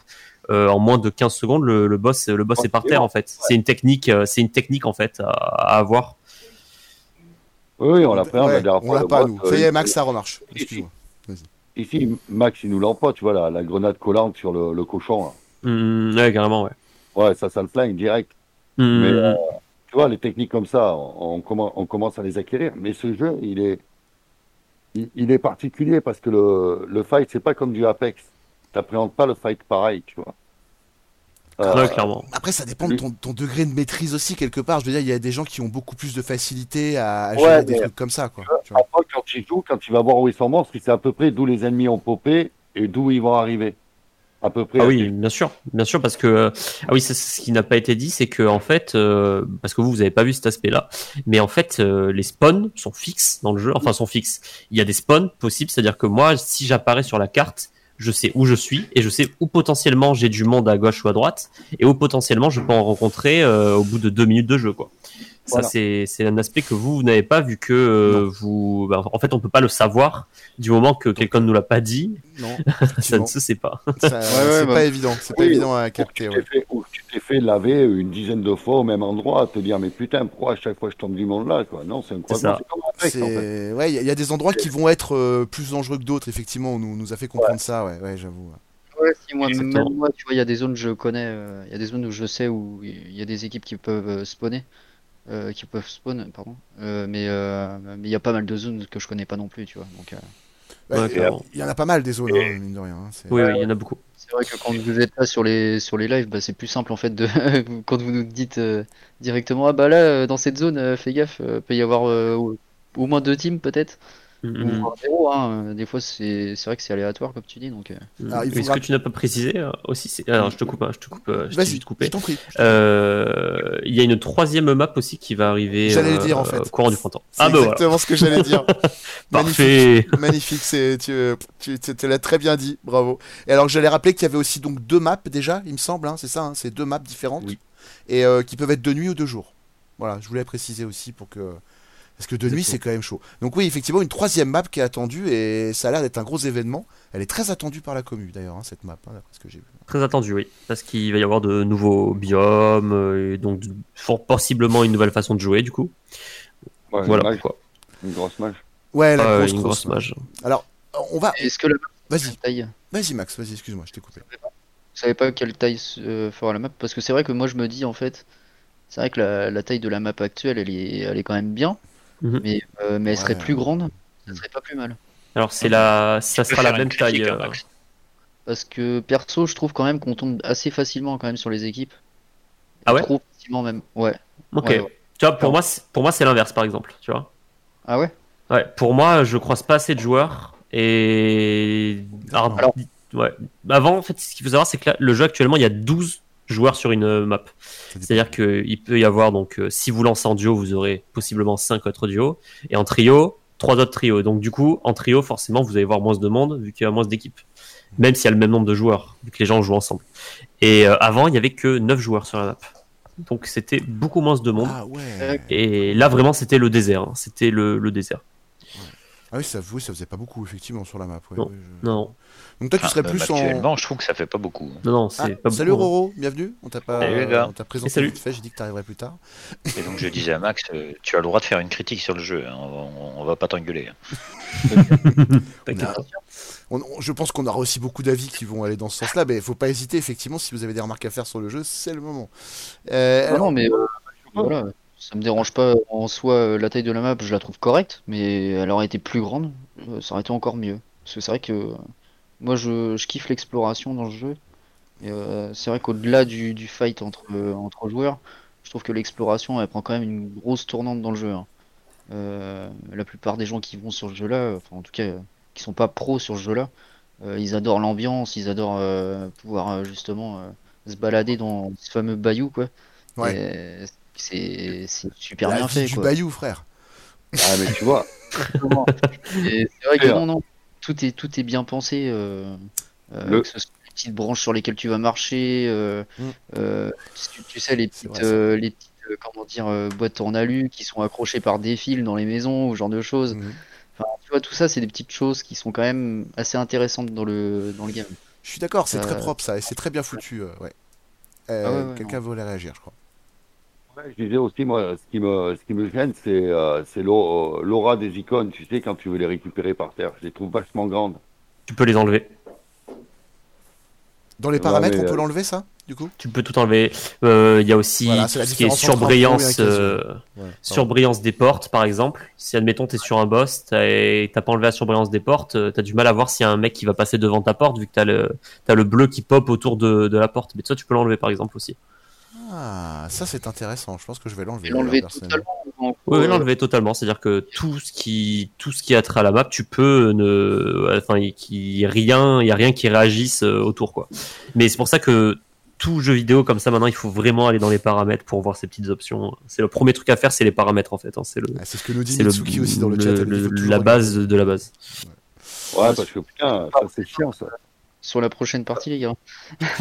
S8: euh, en moins de 15 secondes, le, le boss, le boss est par terre
S6: bon.
S8: en fait. C'est une technique, c'est une technique en fait à, à avoir.
S6: Oui, on l'a pris, on
S1: Ouais, on l'a pas, nous.
S6: euh,
S1: Ça y est,
S6: il-
S1: Max, ça remarche. Excuse-moi.
S6: Ici, Max, il nous l'emploie, tu vois, la, la grenade collante sur le, le cochon. là.
S8: Hum, ouais, carrément, ouais.
S6: Ouais, ça, ça le flingue direct.
S8: Hum,
S6: Mais euh, tu vois, les techniques comme ça, on, on commen- on commence à les acquérir. Mais ce jeu, il est, il, il est particulier parce que le, le fight, c'est pas comme du Apex. T'appréhendes pas le fight pareil, tu vois. Euh,
S8: ouais, clairement.
S1: Après, ça dépend de ton, ton degré de maîtrise aussi, quelque part. Je veux dire, il y a des gens qui ont beaucoup plus de facilité à, à
S6: Ouais,
S1: gérer des trucs comme ça, quoi. tu vois.
S6: Après, quand il joue, quand il va voir où est son monstre, il sait à peu près d'où les ennemis ont popé et d'où ils vont arriver. À peu près.
S8: Ah oui, bien sûr, bien sûr, parce que euh, ah oui, ce qui n'a pas été dit, c'est que en fait, euh, parce que vous vous avez pas vu cet aspect-là, mais en fait, euh, les spawns sont fixes dans le jeu, enfin sont fixes. Il y a des spawns possibles, c'est-à-dire que moi, si j'apparais sur la carte, je sais où je suis et je sais où potentiellement j'ai du monde à gauche ou à droite et où potentiellement je peux en rencontrer euh, au bout de deux minutes de jeu, quoi. Ça,
S6: Voilà.
S8: c'est c'est un aspect que vous, vous n'avez pas vu que euh, vous. bah, en fait, on peut pas le savoir du moment que quelqu'un ne nous l'a pas dit.
S1: Non,
S8: ça ne se sait pas.
S1: C'est pas évident. C'est pas évident à capter.
S6: tu
S1: ouais.
S6: t'es fait, ou tu t'es fait laver une dizaine de fois au même endroit, à te dire, mais putain, pourquoi à chaque fois je tombe du monde là, quoi. Non, c'est
S8: ça.
S6: C'est comme Apex, en fait.
S1: Ouais, il y, a- il y a des endroits qui vont être euh, plus dangereux que d'autres, effectivement. On nous, nous a fait comprendre ça, ouais, ouais j'avoue.
S7: Ouais, si, moi, même moi, tu vois, il y a des zones je connais, euh, il y a des zones où je sais où il y a des équipes qui peuvent euh, spawner, euh, qui peuvent spawn, pardon. Euh, mais euh, mais il y a pas mal de zones que je connais pas non plus, tu vois. Donc, euh,
S1: Ouais,
S8: Ouais,
S1: il y en a pas mal des zones, hein, mine de rien. hein, c'est-
S8: Oui, il y en a beaucoup.
S7: c'est vrai que quand vous êtes là sur les sur les lives, bah, c'est plus simple en fait de quand vous nous dites euh, directement, ah bah là, dans cette zone, euh, fais gaffe, euh, peut y avoir euh, au, au moins deux teams peut-être, ou
S8: Mhm.
S7: zéro. Hein. Des fois, c'est c'est vrai que c'est aléatoire comme tu dis, donc. euh,
S1: Alors, il
S8: Mais ce
S1: faudra-
S8: que tu n'as pas précisé euh, aussi, c'est. Alors, je te coupe, hein, je te coupe, euh, je t'ai coupé.
S1: je t'en prie.
S8: Euh, Il y a une troisième map aussi qui va arriver
S1: J'allais
S8: euh,
S1: dire, en fait.
S8: au courant du printemps.
S1: C'est
S8: Ah bah voilà.
S1: exactement ce que j'allais dire.
S8: Parfait.
S1: Magnifique, magnifique, c'est tu, tu, tu- tu l'as très bien dit, bravo. Et alors j'allais rappeler qu'il y avait aussi donc deux maps déjà, il me semble, hein, c'est ça, hein, c'est deux maps différentes
S8: Oui.
S1: et euh, qui peuvent être de nuit ou de jour. Voilà, je voulais préciser aussi pour que parce que de nuit c'est quand même chaud. Donc oui, effectivement une troisième map qui est attendue et ça a l'air d'être un gros événement. Elle est très attendue par la commune d'ailleurs hein, cette map, hein, d'après ce que j'ai vu.
S8: Très attendu, oui. Parce qu'il va y avoir de nouveaux biomes, euh, et donc fort possiblement une nouvelle façon de jouer, du coup.
S6: Ouais,
S8: voilà
S6: mage,
S8: pourquoi.
S6: Une grosse mage.
S1: Ouais, la
S8: Ah,
S1: grosse,
S8: une
S1: grosse
S8: grosse mage.
S1: Alors on va,
S7: Est-ce que la map
S1: vas-y,
S7: taille
S1: vas-y Max, vas-y, excuse-moi, je t'ai coupé.
S7: Vous savez pas quelle taille euh, fera la map parce que c'est vrai que moi je me dis en fait c'est vrai que la, la taille de la map actuelle elle est elle est quand même bien
S8: Mhm.
S7: mais euh, mais elle serait
S1: Ouais.
S7: plus grande ça serait pas plus mal
S8: Alors, c'est la, ça sera la même taille. euh,
S7: parce que perso je trouve quand même qu'on tombe assez facilement quand même sur les équipes
S8: Ah ouais?
S7: Trop facilement même ouais
S8: Ok.
S7: Ouais, ouais.
S8: Tu vois, pour moi, c'est- pour moi, c'est l'inverse, par exemple. Tu vois.
S7: ah ouais?
S8: Ouais. Pour moi, je croise pas assez de joueurs et. Alors,
S7: Alors-
S8: ouais. Avant, en fait, ce qu'il faut savoir, c'est que là, le jeu actuellement, il y a 12 joueurs sur une euh, map. C'est-à-dire qu'il peut y avoir, donc, euh, si vous lancez en duo, vous aurez possiblement 5 autres duos. Et en trio, trois autres trios. Donc, du coup, en trio, forcément, vous allez voir moins de monde, vu qu'il y a moins d'équipes. Même s'il y a le même nombre de joueurs, vu que les gens jouent ensemble. Et euh, avant, il y avait que 9 joueurs sur la map. Donc, c'était beaucoup moins de monde.
S1: Ah ouais.
S8: Et là, vraiment, c'était le désert. hein. C'était le, le désert.
S1: Ah oui, ça, oui, ça faisait pas beaucoup effectivement sur la map. ouais,
S8: Non.
S1: je-
S8: Non,
S1: Donc toi, tu
S11: Ah,
S1: serais
S11: même
S1: plus en.
S11: Actuellement, je trouve que ça fait pas beaucoup.
S8: non, non,
S1: Ah,
S8: c'est pas
S1: salut
S8: beaucoup.
S1: Roro, bienvenue. On t'a pas,
S11: Salut, les gars.
S1: on t'a présenté
S8: salut.
S1: vite fait. J'ai dit que t'arriverais plus tard.
S11: Et donc je disais à Max, euh, tu as le droit de faire une critique sur le jeu, hein, on, on va pas t'engueuler. hein.
S8: T'inquiète
S1: On a- on- on- je pense qu'on aura aussi beaucoup d'avis qui vont aller dans ce sens-là, mais faut pas hésiter. Effectivement, si vous avez des remarques à faire sur le jeu, c'est le moment. Euh,
S7: Non,
S1: alors-
S7: non, mais euh, voilà, ça me dérange pas en soi. euh, La taille de la map, je la trouve correcte, mais elle aurait été plus grande, euh, ça aurait été encore mieux. Parce que c'est vrai que euh, moi, je, je kiffe l'exploration dans le jeu. Et euh, c'est vrai qu'au-delà du, du fight entre, euh, entre joueurs, je trouve que l'exploration, elle prend quand même une grosse tournante dans le jeu. hein. Euh, la plupart des gens qui vont sur ce jeu-là, enfin en tout cas, euh, qui sont pas pros sur ce jeu-là, euh, ils adorent l'ambiance, ils adorent euh, pouvoir euh, justement euh, se balader dans ce fameux bayou, quoi.
S1: Ouais.
S7: Et c'est c'est super
S1: la
S7: bien
S1: vie
S7: fait,
S1: du
S7: quoi.
S1: bayou, frère.
S6: Ah, mais tu vois,
S7: Et c'est vrai que non, non, tout est, tout est bien pensé. euh, euh,
S6: Le-
S7: que ce soit les petites branches sur lesquelles tu vas marcher, euh,
S1: Mm.
S7: tu, tu sais, les petites,
S1: vrai,
S7: les petites comment dire, boîtes en alu qui sont accrochées par des fils dans les maisons, ou ce genre de choses.
S1: Mhm.
S7: Enfin, tu vois, tout ça, c'est des petites choses qui sont quand même assez intéressantes dans le, dans le game.
S1: Je suis d'accord, c'est
S7: Euh,
S1: très propre ça, et c'est très bien foutu. euh, ouais. Euh,
S7: Ah ouais, ouais,
S1: Quelqu'un voulait réagir, je crois.
S6: Ouais, je disais aussi, moi, ce qui me, ce qui me gêne, c'est euh, c'est l'au- l'aura des icônes, tu sais, quand tu veux les récupérer par terre. Je les trouve vachement grandes.
S8: Tu peux les enlever.
S1: Dans les
S6: Ouais,
S1: paramètres,
S6: mais,
S1: on peut
S6: euh,
S1: l'enlever ça, du coup?
S8: Tu peux tout enlever. Euh, Il y a aussi
S1: Voilà,
S8: tout ce qui est surbrillance, euh,
S1: Ouais,
S8: surbrillance des portes, par exemple. Si admettons t'es sur un boss t'as- et t'as pas enlevé la surbrillance des portes, euh, t'as du mal à voir s'il y a un mec qui va passer devant ta porte vu que t'as le t'as le bleu qui pop autour de, de la porte. Mais ça tu peux l'enlever par exemple aussi.
S1: Ah, ça c'est intéressant. Je pense que je vais l'enlever.
S7: L'enlever totalement.
S8: Oui, l'enlever totalement. C'est-à-dire que tout ce qui tout ce qui a trait à la map, tu peux ne, enfin, qui rien, il y a rien qui réagisse euh, autour quoi. Mais c'est pour ça que tout jeu vidéo comme ça maintenant, il faut vraiment aller dans les paramètres pour voir ces petites options. C'est le premier truc à faire, c'est les paramètres en fait. hein. C'est le,
S1: Ah, c'est ce que nous dit
S8: c'est le,
S1: Mitsuki aussi dans le,
S8: le-
S1: chat.
S8: le- la base de la base.
S6: Ouais, parce que putain, ça c'est chiant ça.
S7: Sur la prochaine partie, les gars.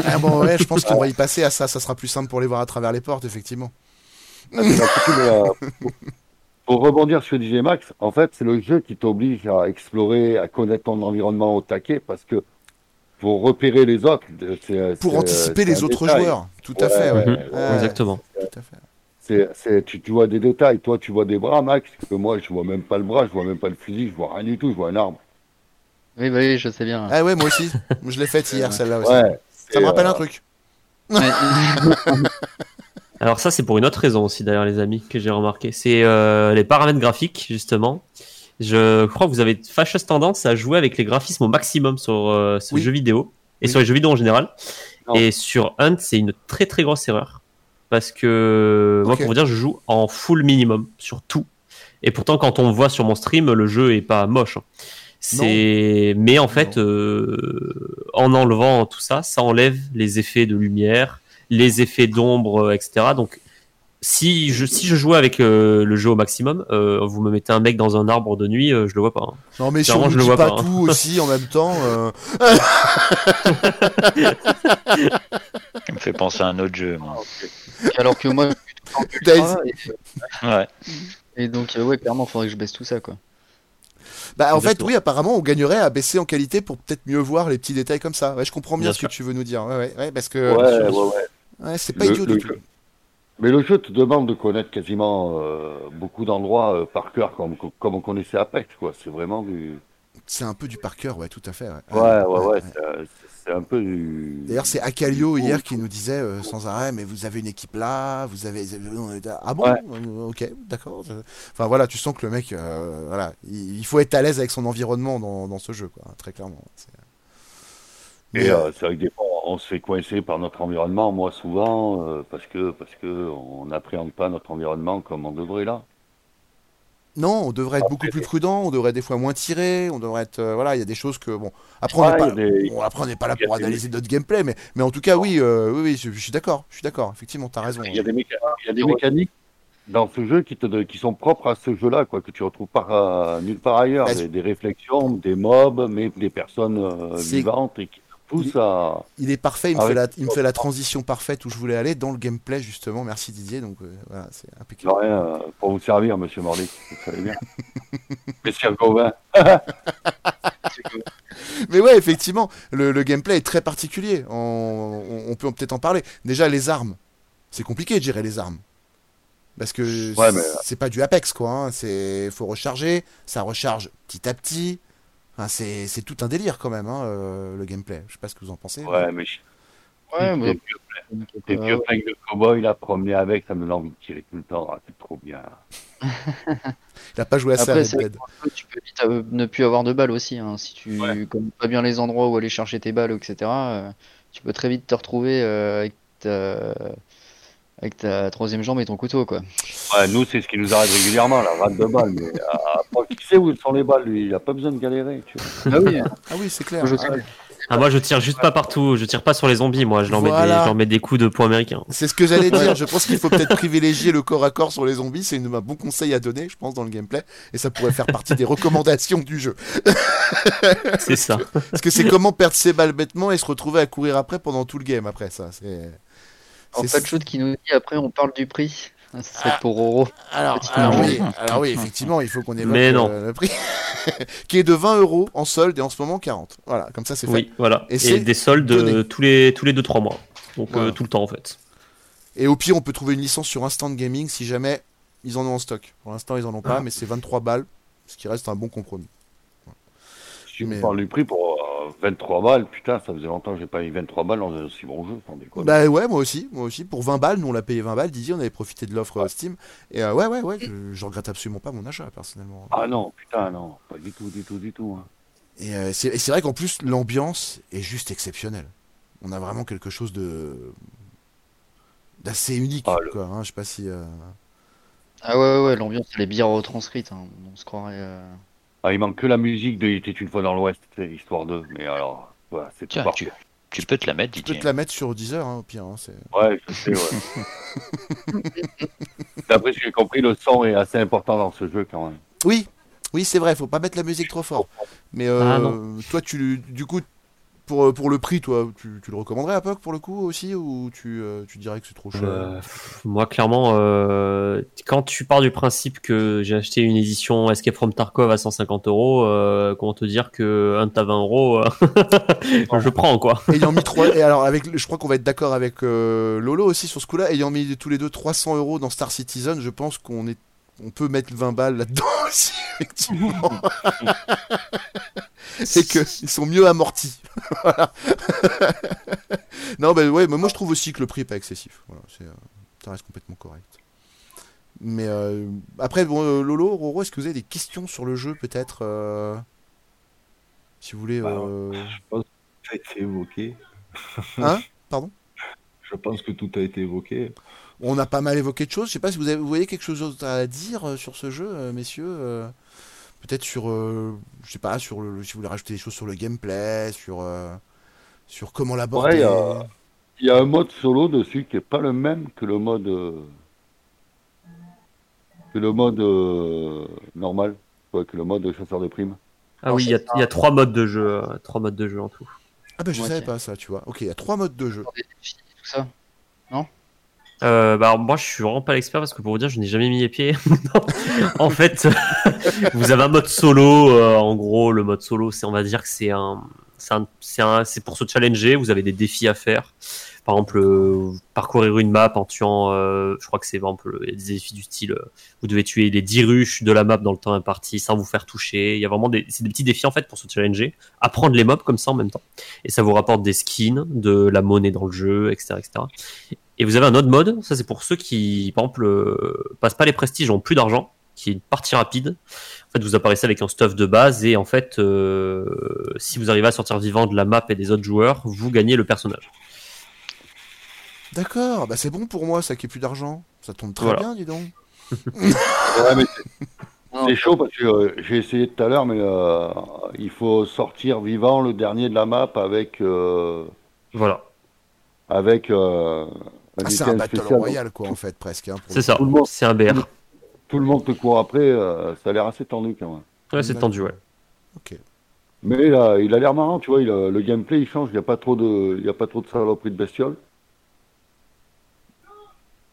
S1: Ah bon, ouais, je pense qu'on va y passer à ça. Ça sera plus simple pour les voir à travers les portes, effectivement.
S6: Ah, mais, euh, pour- Pour rebondir sur DJ Max, en fait, c'est le jeu qui t'oblige à explorer, à connaître ton environnement au taquet, parce que pour repérer les autres, c'est
S1: Pour
S6: c'est-
S1: anticiper les autres
S6: détail.
S1: joueurs. Tout à fait, ouais. Ouais,
S8: Exactement.
S1: Tout à fait.
S6: C'est, c'est, tu, tu vois des détails. Toi, tu vois des bras, Max, que moi, je vois même pas le bras, je vois même pas le fusil, je vois rien du tout, je vois un arbre.
S7: Oui, bah oui, je sais bien.
S1: Ah ouais, moi aussi. Je l'ai faite hier, celle-là aussi.
S6: Ouais.
S1: Ça me rappelle
S6: euh,
S1: un truc.
S7: Ouais.
S8: Alors ça c'est pour une autre raison aussi d'ailleurs les amis que j'ai remarqué. C'est euh, les paramètres graphiques justement. Je crois que vous avez fâcheuse tendance à jouer avec les graphismes au maximum sur euh, ce
S1: Oui.
S8: jeu vidéo et
S1: Oui.
S8: sur les jeux vidéo en général.
S6: Non.
S8: Et sur Hunt c'est une très très grosse erreur parce que moi pour vous dire je joue en full minimum sur tout. Et pourtant quand on voit sur mon stream le jeu est pas moche. hein. C'est mais en fait euh, en enlevant tout ça, ça enlève les effets de lumière, les effets d'ombre, euh, etc. Donc si je si je jouais avec euh, le jeu au maximum, euh, vous me mettez un mec dans un arbre de nuit, euh, je le vois pas. hein.
S1: Non, mais si
S8: Clairement,
S1: on
S8: je
S1: ne
S8: le vois
S1: pas,
S8: pas, hein.
S1: tout aussi en même temps. euh,
S11: Ça me fait penser à un autre jeu. moi.
S7: Alors que moi, je suis tout en
S1: Days.
S7: ultra, et,
S11: Ouais.
S7: et donc, euh, ouais, clairement, faudrait que je baisse tout ça, quoi.
S1: Bah, en fait, oui, apparemment, on gagnerait à baisser en qualité pour peut-être mieux voir les petits détails comme ça. Ouais, je comprends bien,
S8: Bien
S1: ce
S8: sûr.
S1: que tu veux nous dire. Ouais, ouais, ouais, parce que
S6: Ouais, ouais, ouais.
S1: ouais, c'est pas
S6: Le-
S1: idiot
S6: le
S1: du tout.
S6: jeu. Mais le jeu te demande de connaître quasiment euh, beaucoup d'endroits euh, par cœur, comme, comme on connaissait Apex, quoi. C'est vraiment du.
S1: C'est un peu du par cœur, ouais, tout à fait. Ouais,
S6: Ouais, ouais, c'est un peu du.
S1: D'ailleurs, c'est Akalio hier qui nous disait euh, sans arrêt, mais vous avez une équipe là, vous avez. Ah bon
S6: Ouais.
S1: Euh, Ok, d'accord. Enfin voilà, tu sens que le mec, euh, voilà, il faut être à l'aise avec son environnement dans, dans ce jeu, quoi, très clairement.
S6: Et
S1: Mais,
S6: euh, c'est vrai que des fois, on se fait coincer par notre environnement, moi souvent, parce que parce que on n'appréhende pas notre environnement comme on devrait là.
S1: Non, on devrait être beaucoup plus prudent, on devrait des fois moins tirer, on devrait être. euh, voilà, il y a des choses que. Bon, après, on
S6: Ouais,
S1: n'est pas,
S6: des-
S1: bon, après, on n'est pas là pour
S6: des-
S1: analyser notre gameplay, mais, mais en tout cas, oui, euh, oui, oui, je, je suis d'accord, je suis d'accord, effectivement, t'as raison.
S6: Il y a des, méca- il y a des mécaniques dans ce jeu qui, te, qui sont propres à ce jeu-là, quoi, que tu retrouves pas euh, nulle part ailleurs.
S1: Bah,
S6: Des, des réflexions, des mobs, mais des personnes euh, vivantes et qui te poussent à.
S1: Il est parfait, il me, fait la, il me fait la transition parfaite où je voulais aller dans le gameplay, justement. Merci Didier, donc euh, voilà, c'est
S6: De rien, euh, pour vous servir, monsieur Mordic. Vous savez bien. Monsieur Gauvin.
S1: Mais ouais, effectivement, le, le gameplay est très particulier. On, on- on peut peut-être en parler. Déjà, les armes. C'est compliqué de gérer les armes. Parce que
S6: Ouais, mais-
S1: c'est pas du Apex, quoi. Hein. C'est faut recharger, ça recharge petit à petit. Enfin, c'est c'est tout un délire quand même, hein, euh, le gameplay. Je sais pas ce que vous en pensez.
S6: Ouais, mais je-
S7: Ouais, mais-
S6: vieux, des vieux flingues de cowboy, là, promener avec, ça me donne envie de tirer tout le temps. Ah, c'est trop bien.
S1: Il a pas joué à ça,
S7: Après, jeu, tu peux vite euh, ne plus avoir de balles aussi. hein. Si tu connais pas bien les endroits où aller chercher tes balles, etc., euh, tu peux très vite te retrouver euh, avec, ta... avec ta troisième jambe et ton couteau, quoi.
S6: Ouais, nous, c'est ce qui nous arrive régulièrement, la rate de balles. Mais ah, après, qui sait où sont les balles, lui? Il a pas besoin de galérer. Tu vois.
S7: Ah oui,
S1: Ah oui, c'est clair.
S7: Je
S1: Ah ouais.
S8: Ah, moi, je tire juste pas partout. Je tire pas sur les zombies, moi. Je leur, mets, des,
S1: Voilà.
S8: je leur mets des coups de poing américains.
S1: C'est ce que j'allais dire. Je pense qu'il faut peut-être privilégier le corps à corps sur les zombies. C'est une- un bon conseil à donner, je pense, dans le gameplay. Et ça pourrait faire partie des recommandations du jeu.
S8: C'est ça.
S1: Parce que c'est comment perdre ses balles bêtement et se retrouver à courir après pendant tout le game. Après ça, c'est.
S7: En
S1: c'est-
S7: fait, Shoot qui nous dit après, on parle du prix. Ça serait
S1: Ah.
S7: pour Oro.
S1: Alors, oui, alors oui, effectivement, il faut qu'on évoque
S8: Mais
S1: euh,
S8: non.
S1: le prix qui est de 20 euros en solde et en ce moment 40. Voilà, comme ça c'est fait.
S8: Oui, voilà.
S1: Et
S8: Et,
S1: c'est
S8: des soldes
S1: donné.
S8: euh, tous les tous les 2-3 mois. Donc
S1: Voilà.
S8: euh, tout le temps en fait.
S1: Et au pire, on peut trouver une licence sur Instant Gaming si jamais ils en ont en stock. Pour l'instant, ils en ont pas, mais c'est 23 balles, ce qui reste un bon compromis.
S6: Si
S1: Mais-
S6: vous parlez du prix pour euh, 23 balles, putain, ça faisait longtemps que j'ai pas eu 23 balles dans un aussi bon jeu, sans déconner.
S1: Bah ouais, moi aussi, moi aussi. Pour 20 balles, nous on l'a payé 20 balles. Didier, on avait profité de l'offre euh, Steam. Et euh, ouais, ouais, ouais, je, je regrette absolument pas mon achat personnellement.
S6: Ah non, putain, non, pas du tout, du tout, du tout. hein.
S1: Et euh, c'est et c'est vrai qu'en plus, l'ambiance est juste exceptionnelle. On a vraiment quelque chose de d'assez unique.
S6: Ah, le-
S1: quoi, hein. Je sais pas si. euh,
S7: Ah ouais, ouais, ouais, l'ambiance, elle est bien retranscrite. hein. On se croirait.
S6: Ah, il manque que la musique de Il était une fois dans l'Ouest, c'est histoire d'eux, mais alors, voilà, c'est tout parfait.
S11: tu, tu peux te la mettre,
S1: Tu peux
S11: Didier.
S1: te la mettre sur Deezer, hein, au pire. hein, c'est-
S6: Ouais, je sais, ouais. D'après ce que j'ai compris, le son est assez important dans ce jeu quand même.
S1: Oui, oui, c'est vrai, faut pas mettre la musique trop fort. Mais euh,
S8: Ah, non.
S1: toi, tu, du coup, pour, pour le prix, toi, tu, tu le recommanderais à POC pour le coup aussi ou tu, euh, tu dirais que c'est trop cher?
S8: Euh, moi, clairement, euh, quand tu pars du principe que j'ai acheté une édition Escape from Tarkov à 150 euros, euh, comment te dire que un à 20 euros, euh, je prends quoi.
S1: Ayant mis 3 et alors avec, je crois qu'on va être d'accord avec euh, Lolo aussi sur ce coup-là. Ayant mis tous les deux 300 euros dans Star Citizen, je pense qu'on est, on peut mettre 20 balles là-dedans aussi, effectivement. et que ils sont mieux amortis. Voilà. non, ben ouais, mais moi je trouve aussi que le prix est pas excessif. Voilà, c'est, euh, ça reste complètement correct. Mais euh, après, bon, euh, Lolo, Roro, est-ce que vous avez des questions sur le jeu peut-être euh, Si vous voulez.
S10: Bah, Je pense que tout a été évoqué.
S1: Hein? Pardon?
S10: Je pense que tout a été évoqué.
S1: On a pas mal évoqué de choses. Je sais pas si vous, avez, vous voyez quelque chose d'autre à dire euh, sur ce jeu, euh, messieurs. euh, Peut-être sur, euh, je sais pas, sur le, si vous voulez rajouter des choses sur le gameplay, sur, euh, sur comment l'aborder.
S6: il y a- il y a un mode solo dessus qui est pas le même que le mode euh, que le mode euh, normal, ouais, que le mode chasseur de primes.
S8: Ah oui, il y a, il y a trois modes de jeu, euh, trois modes de jeu en tout.
S1: Ah bah je savais pas ça, tu vois. Ok, il y a trois modes de jeu.
S7: Tout ça.
S8: Euh, bah moi, je suis vraiment pas l'expert parce que pour vous dire, je n'ai jamais mis les pieds. en fait, vous avez un mode solo. euh, en gros, le mode solo, c'est on va dire que c'est un, c'est pour se challenger. Vous avez des défis à faire. Par exemple, euh, parcourir une map en tuant. euh, je crois que c'est des défis du style. euh, vous devez tuer les 10 ruches de la map dans le temps imparti sans vous faire toucher. Il y a vraiment des, des petits défis en fait pour se challenger, apprendre les mobs comme ça en même temps. Et ça vous rapporte des skins, de la monnaie dans le jeu, etc., etc. Et vous avez un autre mode, ça c'est pour ceux qui, par exemple, passent pas les prestiges, ont plus d'argent, qui est une partie rapide. En fait, vous apparaissez avec un stuff de base et en fait, euh, si vous arrivez à sortir vivant de la map et des autres joueurs, vous gagnez le personnage.
S1: D'accord, bah c'est bon pour moi, ça qui est plus d'argent. Ça tombe très
S8: Voilà.
S1: bien, dis donc.
S6: Ouais, mais c'est- chaud parce que euh, j'ai essayé tout à l'heure, mais euh, il faut sortir vivant le dernier de la map avec euh,
S8: Voilà.
S6: avec euh,
S1: Ah, c'est un battle
S6: spécial.
S1: royal, quoi, en fait, presque. hein, pour
S8: C'est ça.
S6: Tout le monde-
S8: C'est un BR.
S6: Tout le monde te court après, euh, ça a l'air assez tendu quand même.
S8: Ouais, c'est tendu, ouais.
S1: Ok.
S6: Mais là, il a l'air marrant, tu vois, il a- le gameplay il change, il n'y a pas trop de, il y a pas trop de saloperies de bestioles.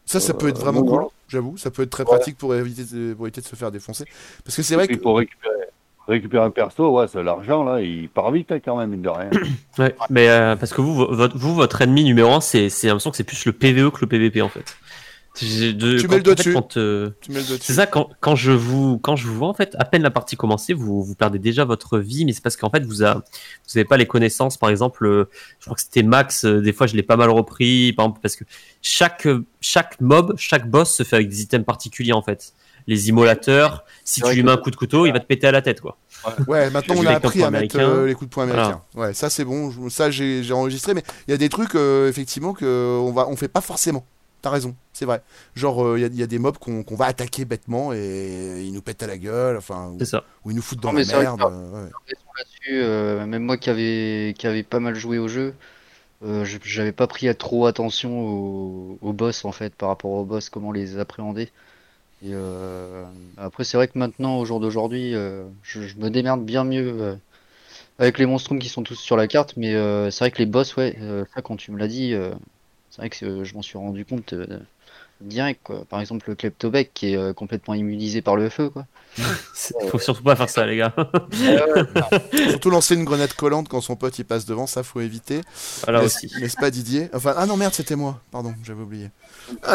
S1: Ça, ça peut être
S6: Euh,
S1: vraiment cool, j'avoue. Ça peut être très
S6: Ouais.
S1: pratique pour éviter, de, pour éviter de se faire défoncer. Parce que c'est vrai
S6: Et
S1: que.
S6: pour récupérer, récupérer un perso, ouais, c'est l'argent là, il part vite hein, quand même, mine de rien.
S8: Ouais, mais euh, parce que vous, vo- votre, vous, votre ennemi numéro un, c'est, c'est l'impression que c'est plus le PVE que le PVP en fait. De-
S1: Tu
S8: quand-
S1: mets le doigt
S8: en fait, quand, euh,
S1: Tu mets le doigt dessus.
S8: C'est ça, quand, quand je vous, quand je vous vois, en fait, à peine la partie commencée, vous, vous perdez déjà votre vie, mais c'est parce qu'en fait, vous a, vous avez pas les connaissances, par exemple, euh, je crois que c'était Max, euh, des fois, je l'ai pas mal repris, par exemple, parce que chaque, chaque mob, chaque boss se fait avec des items particuliers, en fait. Les immolateurs, si tu lui mets un coup de couteau, il va te péter à la tête, quoi.
S1: Ouais, maintenant on
S8: Les
S1: a
S8: coups
S1: appris à mettre euh, les coups de poing
S8: Voilà.
S1: américains. Ouais, ça c'est bon. je- Ça j'ai j'ai enregistré, mais il y a des trucs euh, effectivement que on va, on fait pas forcément. T'as raison, c'est vrai. Genre euh, il y, a- il y a des mobs qu'on va attaquer bêtement et ils nous pètent à la gueule, enfin, ou,
S8: C'est ça.
S1: ou ils nous foutent dans
S7: Non,
S1: la
S7: vrai
S1: merde. euh, ouais.
S7: euh, même moi qui avait, qui avait pas mal joué au jeu, euh, je- j'avais pas pris à trop attention aux, aux boss en fait, par rapport aux boss, comment les appréhender. Et euh, après, c'est vrai que maintenant, au jour d'aujourd'hui, euh, je, je me démerde bien mieux euh, avec les monstrums qui sont tous sur la carte, mais euh, c'est vrai que les boss, ouais, euh, ça quand tu me l'as dit, euh, c'est vrai que euh, je m'en suis rendu compte euh, direct, quoi. Par exemple, le Kleptobec qui est euh, complètement immunisé par le feu, quoi.
S8: Faut surtout pas faire ça, les gars.
S1: Surtout lancer une grenade collante quand son pote il passe devant, ça faut éviter.
S8: Voilà
S1: N'est-ce-
S8: aussi.
S1: N'est-ce pas Didier? Enfin, ah non merde, c'était moi. Pardon, j'avais oublié.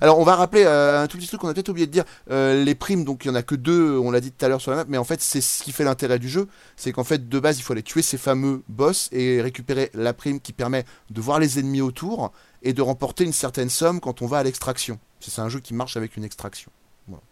S1: Alors, on va rappeler euh, un tout petit truc qu'on a peut-être oublié de dire. Euh, les primes, donc il y en a que deux, on l'a dit tout à l'heure sur la map, mais en fait, c'est ce qui fait l'intérêt du jeu. C'est qu'en fait, de base, il faut aller tuer ces fameux boss et récupérer la prime qui permet de voir les ennemis autour et de remporter une certaine somme quand on va à l'extraction. C'est un jeu qui marche avec une extraction. Voilà.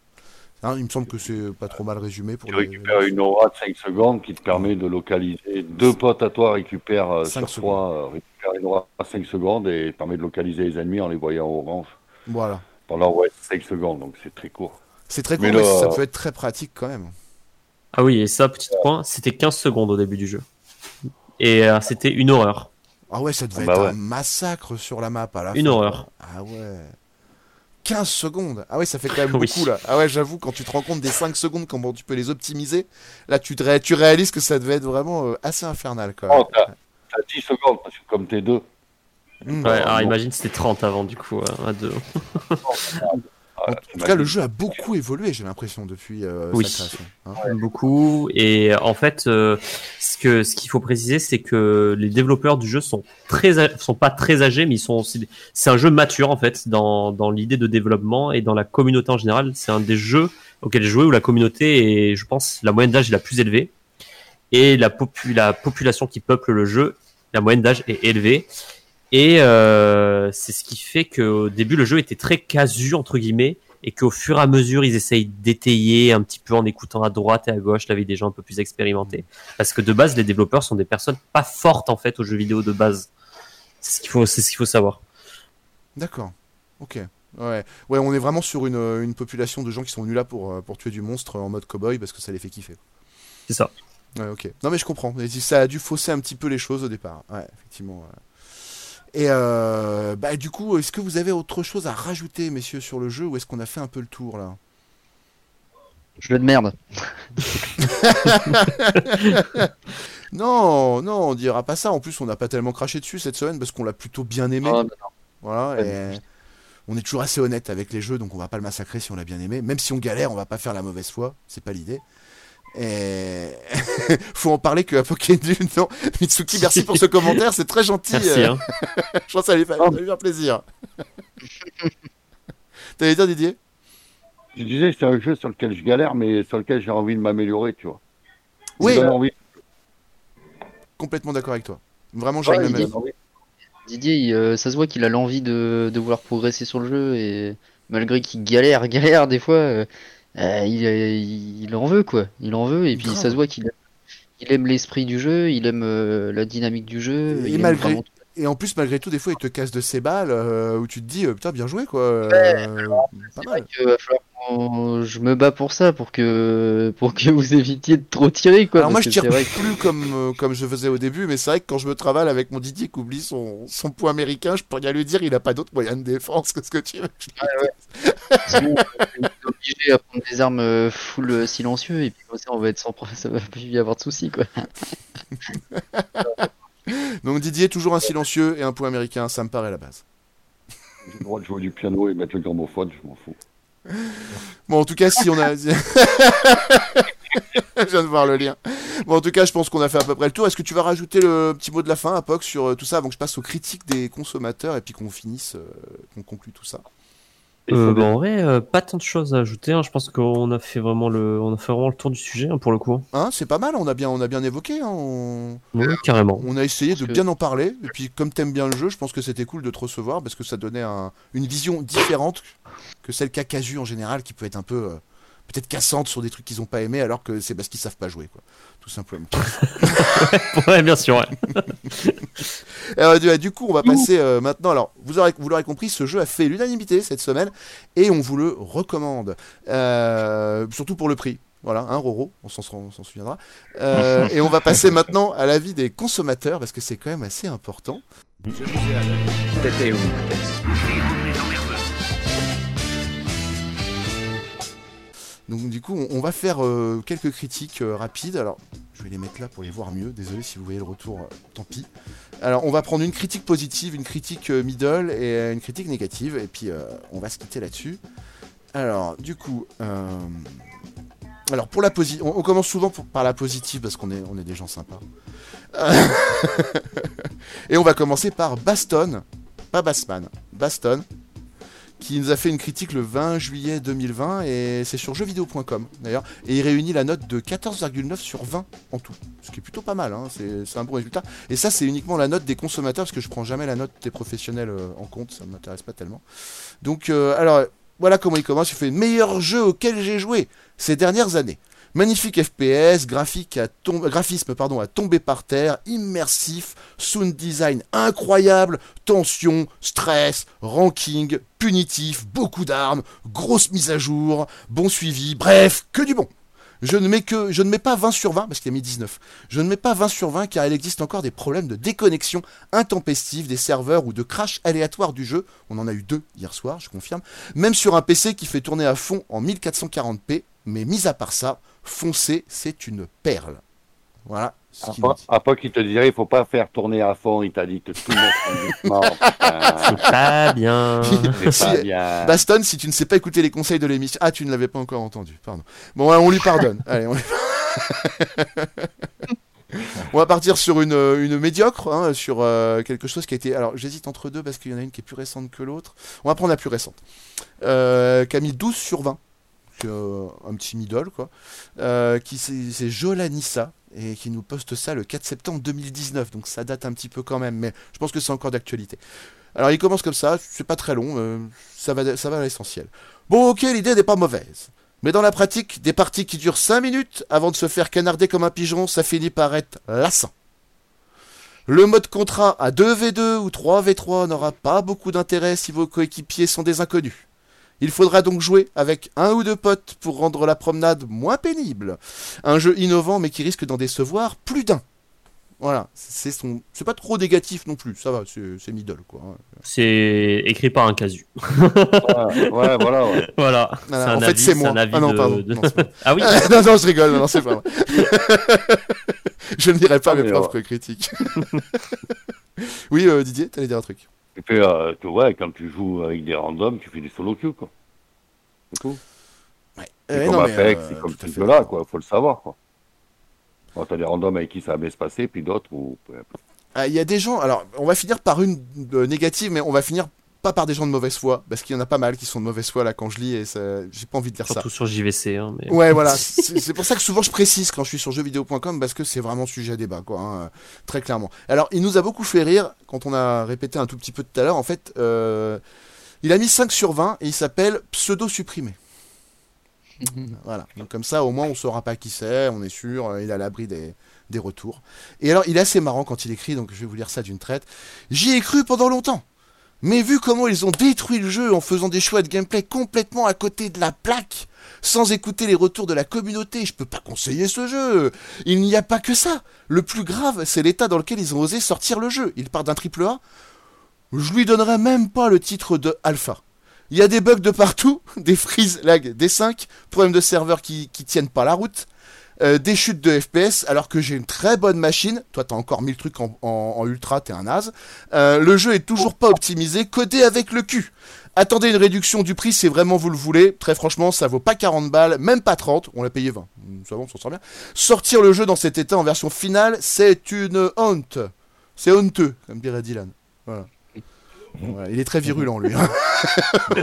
S1: Hein, il me semble que c'est pas trop mal résumé pour
S6: Tu
S1: les-
S6: récupères une aura de 5 secondes qui te permet de localiser. Deux potes à toi récupèrent euh, sur toi, euh, récupèrent une aura à 5 secondes et permet de localiser les ennemis en les voyant orange
S1: Voilà.
S6: pendant ouais, 5 secondes, donc c'est très court.
S1: C'est très cool,
S6: Mais
S1: mais,
S6: là-
S1: ça peut être très pratique quand même.
S8: Ah oui, et ça, petit point, c'était 15 secondes au début du jeu. Et euh, c'était une horreur.
S1: Ah ouais, ça devait
S6: Ah bah
S1: être
S6: ouais.
S1: un massacre sur la map à la
S8: Une
S1: fin.
S8: horreur.
S1: Ah ouais. 15 secondes. Ah ouais, ça fait quand même
S8: Oui.
S1: beaucoup là. Ah ouais, j'avoue, quand tu te rends compte des 5 secondes, comment tu peux les optimiser, là tu, te ré- tu réalises que ça devait être vraiment euh, assez infernal quand même.
S6: Oh, t'as t'as 10 secondes parce que comme t'es deux.
S1: Mm.
S8: Ouais, alors
S6: bon.
S8: imagine c'était 30 avant du coup, euh, à deux.
S1: En tout cas, le jeu a beaucoup évolué, j'ai l'impression, depuis euh,
S8: Oui.
S1: sa création. hein.
S8: Beaucoup. Et en fait, euh, ce que ce qu'il faut préciser, c'est que les développeurs du jeu sont très sont pas très âgés, mais ils sont aussi. C'est un jeu mature en fait dans dans l'idée de développement et dans la communauté en général. C'est un des jeux auxquels j'ai joué où la communauté est, je pense, la moyenne d'âge est la plus élevée et la popu- la population qui peuple le jeu, la moyenne d'âge est élevée. Et euh, c'est ce qui fait qu'au début, le jeu était très casu, entre guillemets, et qu'au fur et à mesure, ils essayent d'étayer un petit peu en écoutant à droite et à gauche la vie des gens un peu plus expérimentés. Parce que de base, les développeurs sont des personnes pas fortes, en fait, aux jeux vidéo de base. C'est ce qu'il faut, c'est ce qu'il faut savoir.
S1: D'accord. Ok. Ouais. ouais, on est vraiment sur une, une population de gens qui sont venus là pour, euh, pour tuer du monstre en mode cowboy parce que ça les fait kiffer.
S8: C'est ça.
S1: Ouais, ok. Non, mais je comprends. Ça a dû fausser un petit peu les choses au départ. Ouais, effectivement. ouais. Et euh, bah, du coup, est-ce que vous avez autre chose à rajouter, messieurs, sur le jeu ou est-ce qu'on a fait un peu le tour là?
S7: Jeu de merde.
S1: Non, non, on dira pas ça. En plus, on n'a pas tellement craché dessus cette semaine parce qu'on l'a plutôt bien aimé.
S7: Non.
S1: Voilà. Et on est toujours assez honnête avec les jeux, donc on va pas le massacrer si on l'a bien aimé. Même si on galère, on va pas faire la mauvaise foi. C'est pas l'idée. Et faut en parler que Apokendu, non. Mitsuki, merci pour ce commentaire, c'est très gentil.
S8: Merci.
S1: euh,
S8: Hein.
S1: Je pense que ça lui fait, ça lui faire plaisir. T'allais dire Didier?
S6: Je disais, c'est un jeu sur lequel je galère, mais sur lequel j'ai envie de m'améliorer, tu vois.
S1: Oui,
S6: envie.
S1: complètement d'accord avec toi. Vraiment, j'ai
S7: Ouais, il
S1: même.
S7: Didier, il, euh, ça se voit qu'il a l'envie de, de vouloir progresser sur le jeu et malgré qu'il galère, galère des fois, euh, euh, il, il, il en veut quoi. Il en veut et puis ça se voit qu'il il aime l'esprit du jeu, il aime euh, la dynamique du jeu.
S1: Et
S7: il aime
S1: malgré-
S7: vraiment.
S1: Et en plus, malgré tout, des fois, il te casse de ses balles euh, où tu te dis, euh, putain, bien joué, quoi. euh, pas mal.
S7: Que va falloir qu'on- je me bats pour ça, pour que pour que vous évitiez de trop tirer quoi.
S1: Alors moi, je tire
S7: c'est vrai que-
S1: plus comme, comme je faisais au début, mais c'est vrai que quand je me travaille avec mon Didier qui oublie son, son point américain, je pourrais lui dire, il a pas d'autre moyen de défense que ce que tu veux.
S7: Sinon, on est obligé à prendre des armes full silencieux et puis comme ça on va être sans pro- ça va plus y avoir de soucis quoi.
S1: Donc Didier, toujours un silencieux et un point américain, ça me paraît la base.
S6: J'ai le droit de jouer du piano et mettre le gramophone, je m'en fous.
S1: Bon, en tout cas, si on a. je viens de voir le lien. Bon, en tout cas, je pense qu'on a fait à peu près le tour. Est-ce que tu vas rajouter le petit mot de la fin, Apoc, sur euh, tout ça, avant que je passe aux critiques des consommateurs et puis qu'on finisse, euh, qu'on conclue tout ça?
S8: Euh, bah, en vrai, euh, pas tant de choses à ajouter. hein. Je pense qu'on a fait vraiment le, on a fait vraiment le tour du sujet hein, pour le coup.
S1: Hein, c'est pas mal, on a bien, on a bien évoqué. hein, on...
S8: Oui, carrément.
S1: On a essayé de
S7: que-
S1: bien en parler. Et puis, comme t'aimes bien le jeu, je pense que c'était cool de te recevoir parce que ça donnait un- une vision différente que celle qu'a Casu en général, qui peut être un peu. euh, Peut-être cassante sur des trucs qu'ils ont pas aimé alors que c'est parce qu'ils savent pas jouer, quoi. Tout simplement.
S8: ouais, bien sûr. ouais.
S1: Du, du coup, on va passer euh, maintenant. Alors, vous aurez, vous l'aurez compris, ce jeu a fait l'unanimité cette semaine et on vous le recommande. Euh, surtout pour le prix. Voilà, un Roro, on s'en on s'en souviendra. Euh, et on va passer maintenant à l'avis des consommateurs parce que c'est quand même assez important.
S2: T'étais où?
S1: Donc du coup, on, va faire euh, quelques critiques euh, rapides. Alors, je vais les mettre là pour les voir mieux. Désolé si vous voyez le retour, euh, tant pis. Alors, on va prendre une critique positive, une critique middle et une critique négative. Et puis, on va se quitter là-dessus. Alors, du coup, alors pour la positive, on, commence souvent par la positive parce qu'on est, on est des gens sympas. Et on va commencer par Baston, pas Bassman, Baston, qui nous a fait une critique le 20 juillet 2020 et c'est sur jeuxvideo.com d'ailleurs. Et il réunit la note de 14,9 sur 20 en tout. Ce qui est plutôt pas mal hein, c'est un bon résultat. Et ça c'est uniquement la note des consommateurs parce que je prends jamais la note des professionnels euh, en compte. Ça m'intéresse pas tellement. Donc euh, alors voilà comment il commence. Il fait meilleur jeu auquel j'ai joué ces dernières années Magnifique FPS, graphisme à tomber par terre, immersif, sound design incroyable, tension, stress, ranking, punitif, beaucoup d'armes, grosse mise à jour, bon suivi, bref, que du bon. Je ne mets que je ne mets pas 20 sur 20 parce qu'il a mis 19. Je ne mets pas 20 sur 20 car il existe encore des problèmes de déconnexion intempestive des serveurs ou de crash aléatoire du jeu. On en a eu deux hier soir, je confirme. Même sur un PC qui fait tourner à fond en 1440p, mais mis à part ça, foncer, c'est une perle. Voilà. ce qu'il dit.
S6: après qu'il te dirait, il faut pas faire tourner à fond, il t'a dit de tout putain.
S8: C'est pas bien.
S6: C'est
S1: Si-
S6: pas bien.
S1: Baston, si tu ne sais pas écouter les conseils de l'émission. Ah, tu ne l'avais pas encore entendu, pardon. Bon, ouais, on lui pardonne. Allez, on, lui- On va partir sur une, euh, une médiocre, hein, sur euh, quelque chose qui a été. Alors, j'hésite entre deux parce qu'il y en a une qui est plus récente que l'autre. On va prendre la plus récente. Euh, qui a mis 12 sur 20. Euh, un petit middle, quoi. Euh, qui c'est Jolanissa et qui nous poste ça le 4 septembre 2019. Donc, ça date un petit peu quand même, mais je pense que c'est encore d'actualité. Alors il commence comme ça, c'est pas très long, euh, ça va, ça va à l'essentiel. Bon ok, l'idée n'est pas mauvaise. Mais dans la pratique, des parties qui durent 5 minutes avant de se faire canarder comme un pigeon, ça finit par être lassant. Le mode contrat à 2v2 ou 3v3 n'aura pas beaucoup d'intérêt si vos coéquipiers sont des inconnus. Il faudra donc jouer avec un ou deux potes pour rendre la promenade moins pénible. Un jeu innovant mais qui risque d'en décevoir plus d'un. Voilà, c'est son, c'est pas trop négatif non plus, ça va, c'est middle quoi.
S8: C'est écrit par un casu.
S6: Ouais, ouais, voilà, ouais.
S8: Voilà.
S1: Voilà,
S8: C'est un
S1: en fait, c'est moi.
S8: un avis
S1: Ah non,
S8: de-
S1: pardon.
S8: de-
S1: Non, c'est pas vrai.
S8: ah oui.
S1: non, non, je rigole, non, c'est pas vrai. je ne dirai pas
S6: Ah,
S1: mes propres critiques. oui, euh, Didier, t'allais dire un truc.
S6: Tu fais, euh, tu vois, quand tu joues avec des randoms, tu fais des solo queues, quoi. C'est tout.
S1: Ouais.
S6: C'est comme
S1: non,
S6: Apex,
S1: euh,
S6: c'est comme
S1: tout à
S6: ces
S1: fait
S6: jeux-là,
S1: d'accord.
S6: quoi. Faut le savoir, quoi. Bon, t'as des randoms avec qui ça va bien se passer, puis d'autres où.
S1: Ah, Il y a des gens, alors on va finir par une euh, négative, mais on va finir pas par des gens de mauvaise foi, parce qu'il y en a pas mal qui sont de mauvaise foi là quand je lis et ça- j'ai pas envie de dire ça.
S8: Surtout sur JVC. Hein, mais...
S1: Ouais, voilà. C'est pour ça que souvent je précise quand je suis sur jeuxvideo.com parce que c'est vraiment sujet à débat, quoi. hein, très clairement. Alors, il nous a beaucoup fait rire quand on a répété un tout petit peu tout à l'heure. En fait, euh, il a mis 5 sur 20 et il s'appelle pseudo supprimé. voilà. Donc, comme ça, au moins, on saura pas qui c'est, on est sûr, euh, il est à l'abri des, des retours. Et alors, il est assez marrant quand il écrit, donc je vais vous lire ça d'une traite. J'y ai cru pendant longtemps. Mais vu comment ils ont détruit le jeu en faisant des choix de gameplay complètement à côté de la plaque, sans écouter les retours de la communauté, je peux pas conseiller ce jeu. Il n'y a pas que ça. Le plus grave, c'est l'état dans lequel ils ont osé sortir le jeu. Il part d'un triple A. Je lui donnerais même pas le titre de alpha. Il y a des bugs de partout, des freeze, lag, des 5, problèmes de serveurs qui, qui tiennent pas la route, euh, des chutes de FPS, alors que j'ai une très bonne machine. Toi, t'as encore 1000 trucs en, en- en ultra, t'es un naze. Euh, le jeu est toujours pas optimisé, codé avec le cul. Attendez une réduction du prix si vraiment vous le voulez. Très franchement, ça vaut pas 40 balles, même pas 30. On l'a payé 20. Ça va, on s'en sort bien. Sortir le jeu dans cet état en version finale, c'est une honte. C'est honteux, comme dirait Dylan. Voilà. Voilà, il est très virulent, lui. hein.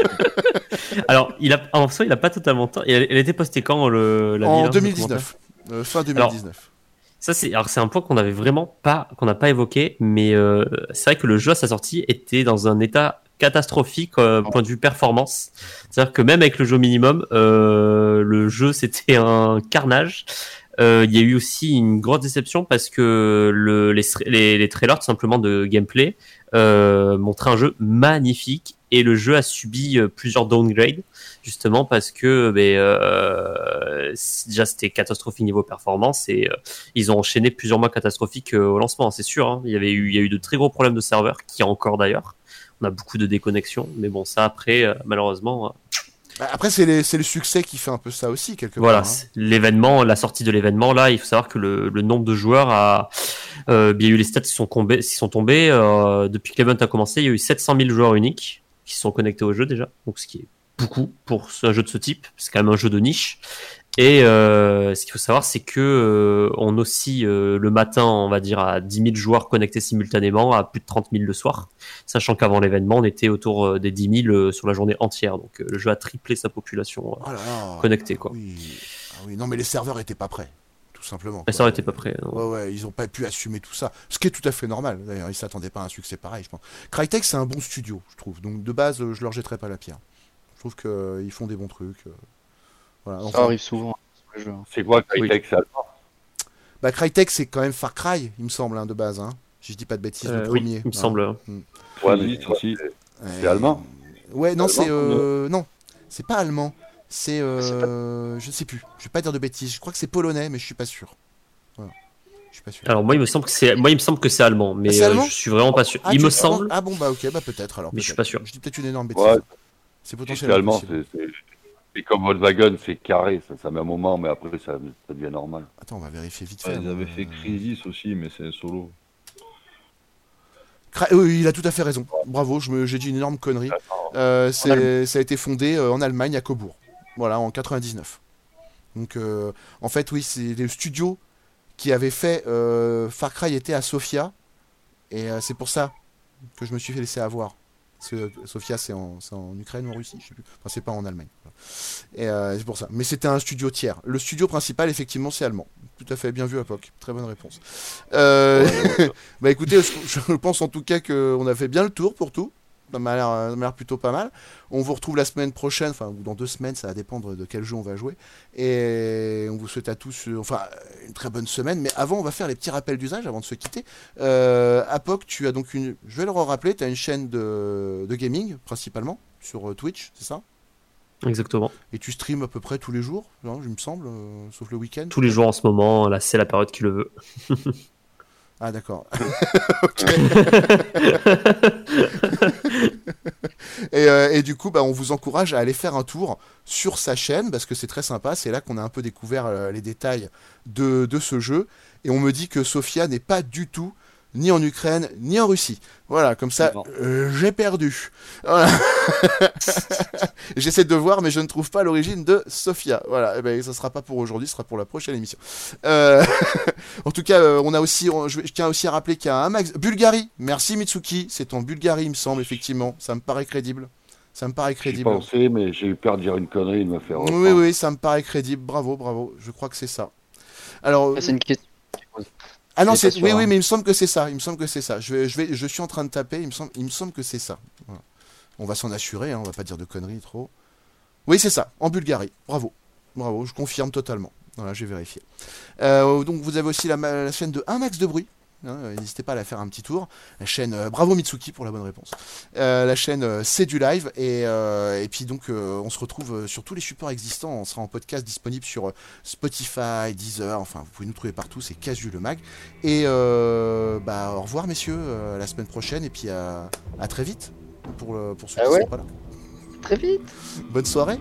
S8: Alors, il a, en soi, il a pas totalement tort. Elle, elle était postée quand le, la
S1: en
S8: ville, hein, le
S1: 2019. Euh, fin 2019.
S8: Alors, Ça c'est alors c'est un point qu'on avait vraiment pas qu'on n'a pas évoqué, mais euh, c'est vrai que le jeu à sa sortie était dans un état catastrophique euh, point de vue performance. C'est-à-dire que même avec le jeu minimum, euh, le jeu c'était un carnage. Euh, Il y a eu aussi une grosse déception parce que le, les, trailers tout simplement de gameplay euh, montraient un jeu magnifique et le jeu a subi euh, plusieurs downgrades justement parce que ben, déjà c'était catastrophique niveau performance et ils ont enchaîné plusieurs mois catastrophiques au lancement, c'est sûr. hein. Il y avait eu, il y a eu de très gros problèmes de serveurs qui encore d'ailleurs. On a beaucoup de déconnexions, mais bon ça après malheureusement.
S1: Bah, Après, c'est le succès qui fait un peu ça aussi, quelque
S8: voilà,
S1: part. hein.
S8: c'est- l'événement, la sortie de l'événement, là, il faut savoir que le, le nombre de joueurs a, euh, il y a eu les stats qui sont tombés, qui sont tombés euh, depuis que l'event a commencé, il y a eu 700 000 joueurs uniques qui sont connectés au jeu déjà, donc ce qui est beaucoup pour un jeu de ce type, c'est quand même un jeu de niche. Et euh, ce qu'il faut savoir, c'est que euh, on oscille euh, le matin, on va dire, à 10 000 joueurs connectés simultanément, à plus de 30 000 le soir, sachant qu'avant l'événement, on était autour euh, des 10 000 euh, sur la journée entière. Donc le jeu a triplé sa population
S1: Oh là
S8: connectée, quoi.
S1: Oui. Ah oui, non, mais les serveurs étaient pas prêts, tout simplement.
S8: Les serveurs étaient pas prêts, non.
S1: Ouais, ouais, ils ont pas pu assumer tout ça. Ce qui est tout à fait normal, d'ailleurs. Ils s'attendaient pas à un succès pareil, je pense. Crytek, c'est un bon studio, je trouve. Donc, de base, je leur jetterai pas la pierre. Je trouve qu'ils font des bons trucs.
S7: Ça arrive souvent jeux. hein.
S6: C'est quoi Crytek ça
S1: bah, Crytek, c'est quand même Far Cry, il me semble, hein, de base. Hein. Si je dis pas de bêtises,
S8: Euh,
S1: le
S8: oui,
S1: premier.
S8: il me
S1: hein.
S8: semble.
S1: Mm.
S6: Ouais, c'est allemand.
S1: Ouais, non, c'est. euh, Non, c'est pas allemand. C'est. euh,
S7: C'est
S1: Je sais plus. Je vais pas dire de bêtises. Je crois que c'est polonais, mais je suis pas sûr. Voilà. Je suis pas sûr.
S8: Alors moi il me semble que c'est moi il me semble que c'est allemand, mais
S1: Ah,
S8: euh,
S1: allemand
S8: je suis vraiment pas sûr.
S1: Ah,
S8: il me
S1: ah,
S8: semble.
S1: Ah bon, bah ok, bah peut-être alors.
S8: Mais je suis pas sûr.
S1: Je dis peut-être une énorme bêtise.
S6: Ouais,
S1: C'est potentiellement
S6: allemand, c'est- c'est comme Volkswagen, c'est carré, ça, ça met un moment, mais après ça, ça devient normal.
S1: Attends, on va vérifier vite fait.
S10: Ouais, ils avaient
S1: Euh,
S10: fait Crisis aussi, mais c'est solo.
S1: Cra- oui, il a tout à fait raison. Bravo, j'ai dit une énorme connerie. Euh, ça a été fondé euh, en Allemagne, à Cobourg. Voilà, en 99. Donc, euh, en fait, oui, c'est le studio qui avait fait euh, Far Cry était à Sofia. Et euh, c'est pour ça que je me suis fait laisser avoir. Parce que Sofia, c'est en, c'est en Ukraine ou en Russie, je sais plus. Enfin, c'est pas en Allemagne. Euh, c'est pour ça. Mais c'était un studio tiers. Le studio principal, effectivement, c'est allemand. Tout à fait bien vu à POC. Très bonne réponse. Euh, bah écoutez, je, pense en tout cas qu'on a fait bien le tour pour tout. Ça m'a l'air plutôt pas mal. On vous retrouve la semaine prochaine, enfin, ou dans deux semaines, ça va dépendre de quel jeu on va jouer. Et on vous souhaite à tous, euh, enfin, une très bonne semaine. Mais avant, on va faire les petits rappels d'usage avant de se quitter. Euh, Apoc, tu as donc une, je vais le rappeler, tu une chaîne de, gaming, principalement, sur Twitch, c'est ça?
S8: Exactement.
S1: Et tu streams à peu près tous les jours, hein, il me semble, euh, sauf le week-end
S8: Tous les jours en ce moment, là c'est la période qui le veut.
S1: Ah d'accord. et, euh, et du coup, bah, on vous encourage à aller faire un tour sur sa chaîne parce que c'est très sympa. C'est là qu'on a un peu découvert euh, les détails de, de ce jeu. Et on me dit que Sofia n'est pas du tout ni en Ukraine ni en Russie. Voilà, comme ça, euh, j'ai perdu. Voilà. J'essaie de voir, mais je ne trouve pas l'origine de Sofia. Voilà, et ben, ça sera pas pour aujourd'hui, ce sera pour la prochaine émission. Euh, en tout cas, euh, on a aussi, on- je, je tiens aussi à rappeler qu'il y a un max. Bulgarie, merci Mitsuki, c'est en Bulgarie, il me semble, effectivement. Ça me paraît crédible. Ça me paraît crédible.
S6: pensais, mais j'ai eu peur de dire une connerie et de me faire.
S1: Oui,
S6: reprendre.
S1: oui, ça me paraît crédible. Bravo, bravo. Je crois que c'est ça. Alors,
S7: Ah, c'est une question.
S1: Ah non, c'est oui, mais il me semble que c'est ça. Il me semble que c'est ça. Je vais, je vais, je suis en train de taper. Il me semble, il me semble que c'est ça. Voilà. On va s'en assurer. Hein, on va pas dire de conneries trop. Oui, c'est ça. En Bulgarie. Bravo, bravo. Je confirme totalement. Voilà, j'ai vérifié. Euh, donc vous avez aussi la, la chaîne de 1 max de bruit. Hein, euh, N'hésitez pas à la faire un petit tour. La chaîne euh, Bravo Mitsuki pour la bonne réponse. Euh, la chaîne euh, C'est du live. Et, euh, et puis donc euh, on se retrouve sur tous les supports existants. On sera en podcast disponible sur Spotify, Deezer. Enfin, vous pouvez nous trouver partout. C'est Casu le mag. Et euh, bah, au revoir messieurs. euh, à la semaine prochaine. Et puis à, à très vite pour, le- pour ceux
S7: Ah
S1: qui
S7: ouais
S1: sont pas là.
S7: Très vite.
S1: Bonne soirée.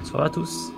S8: Bonsoir à tous.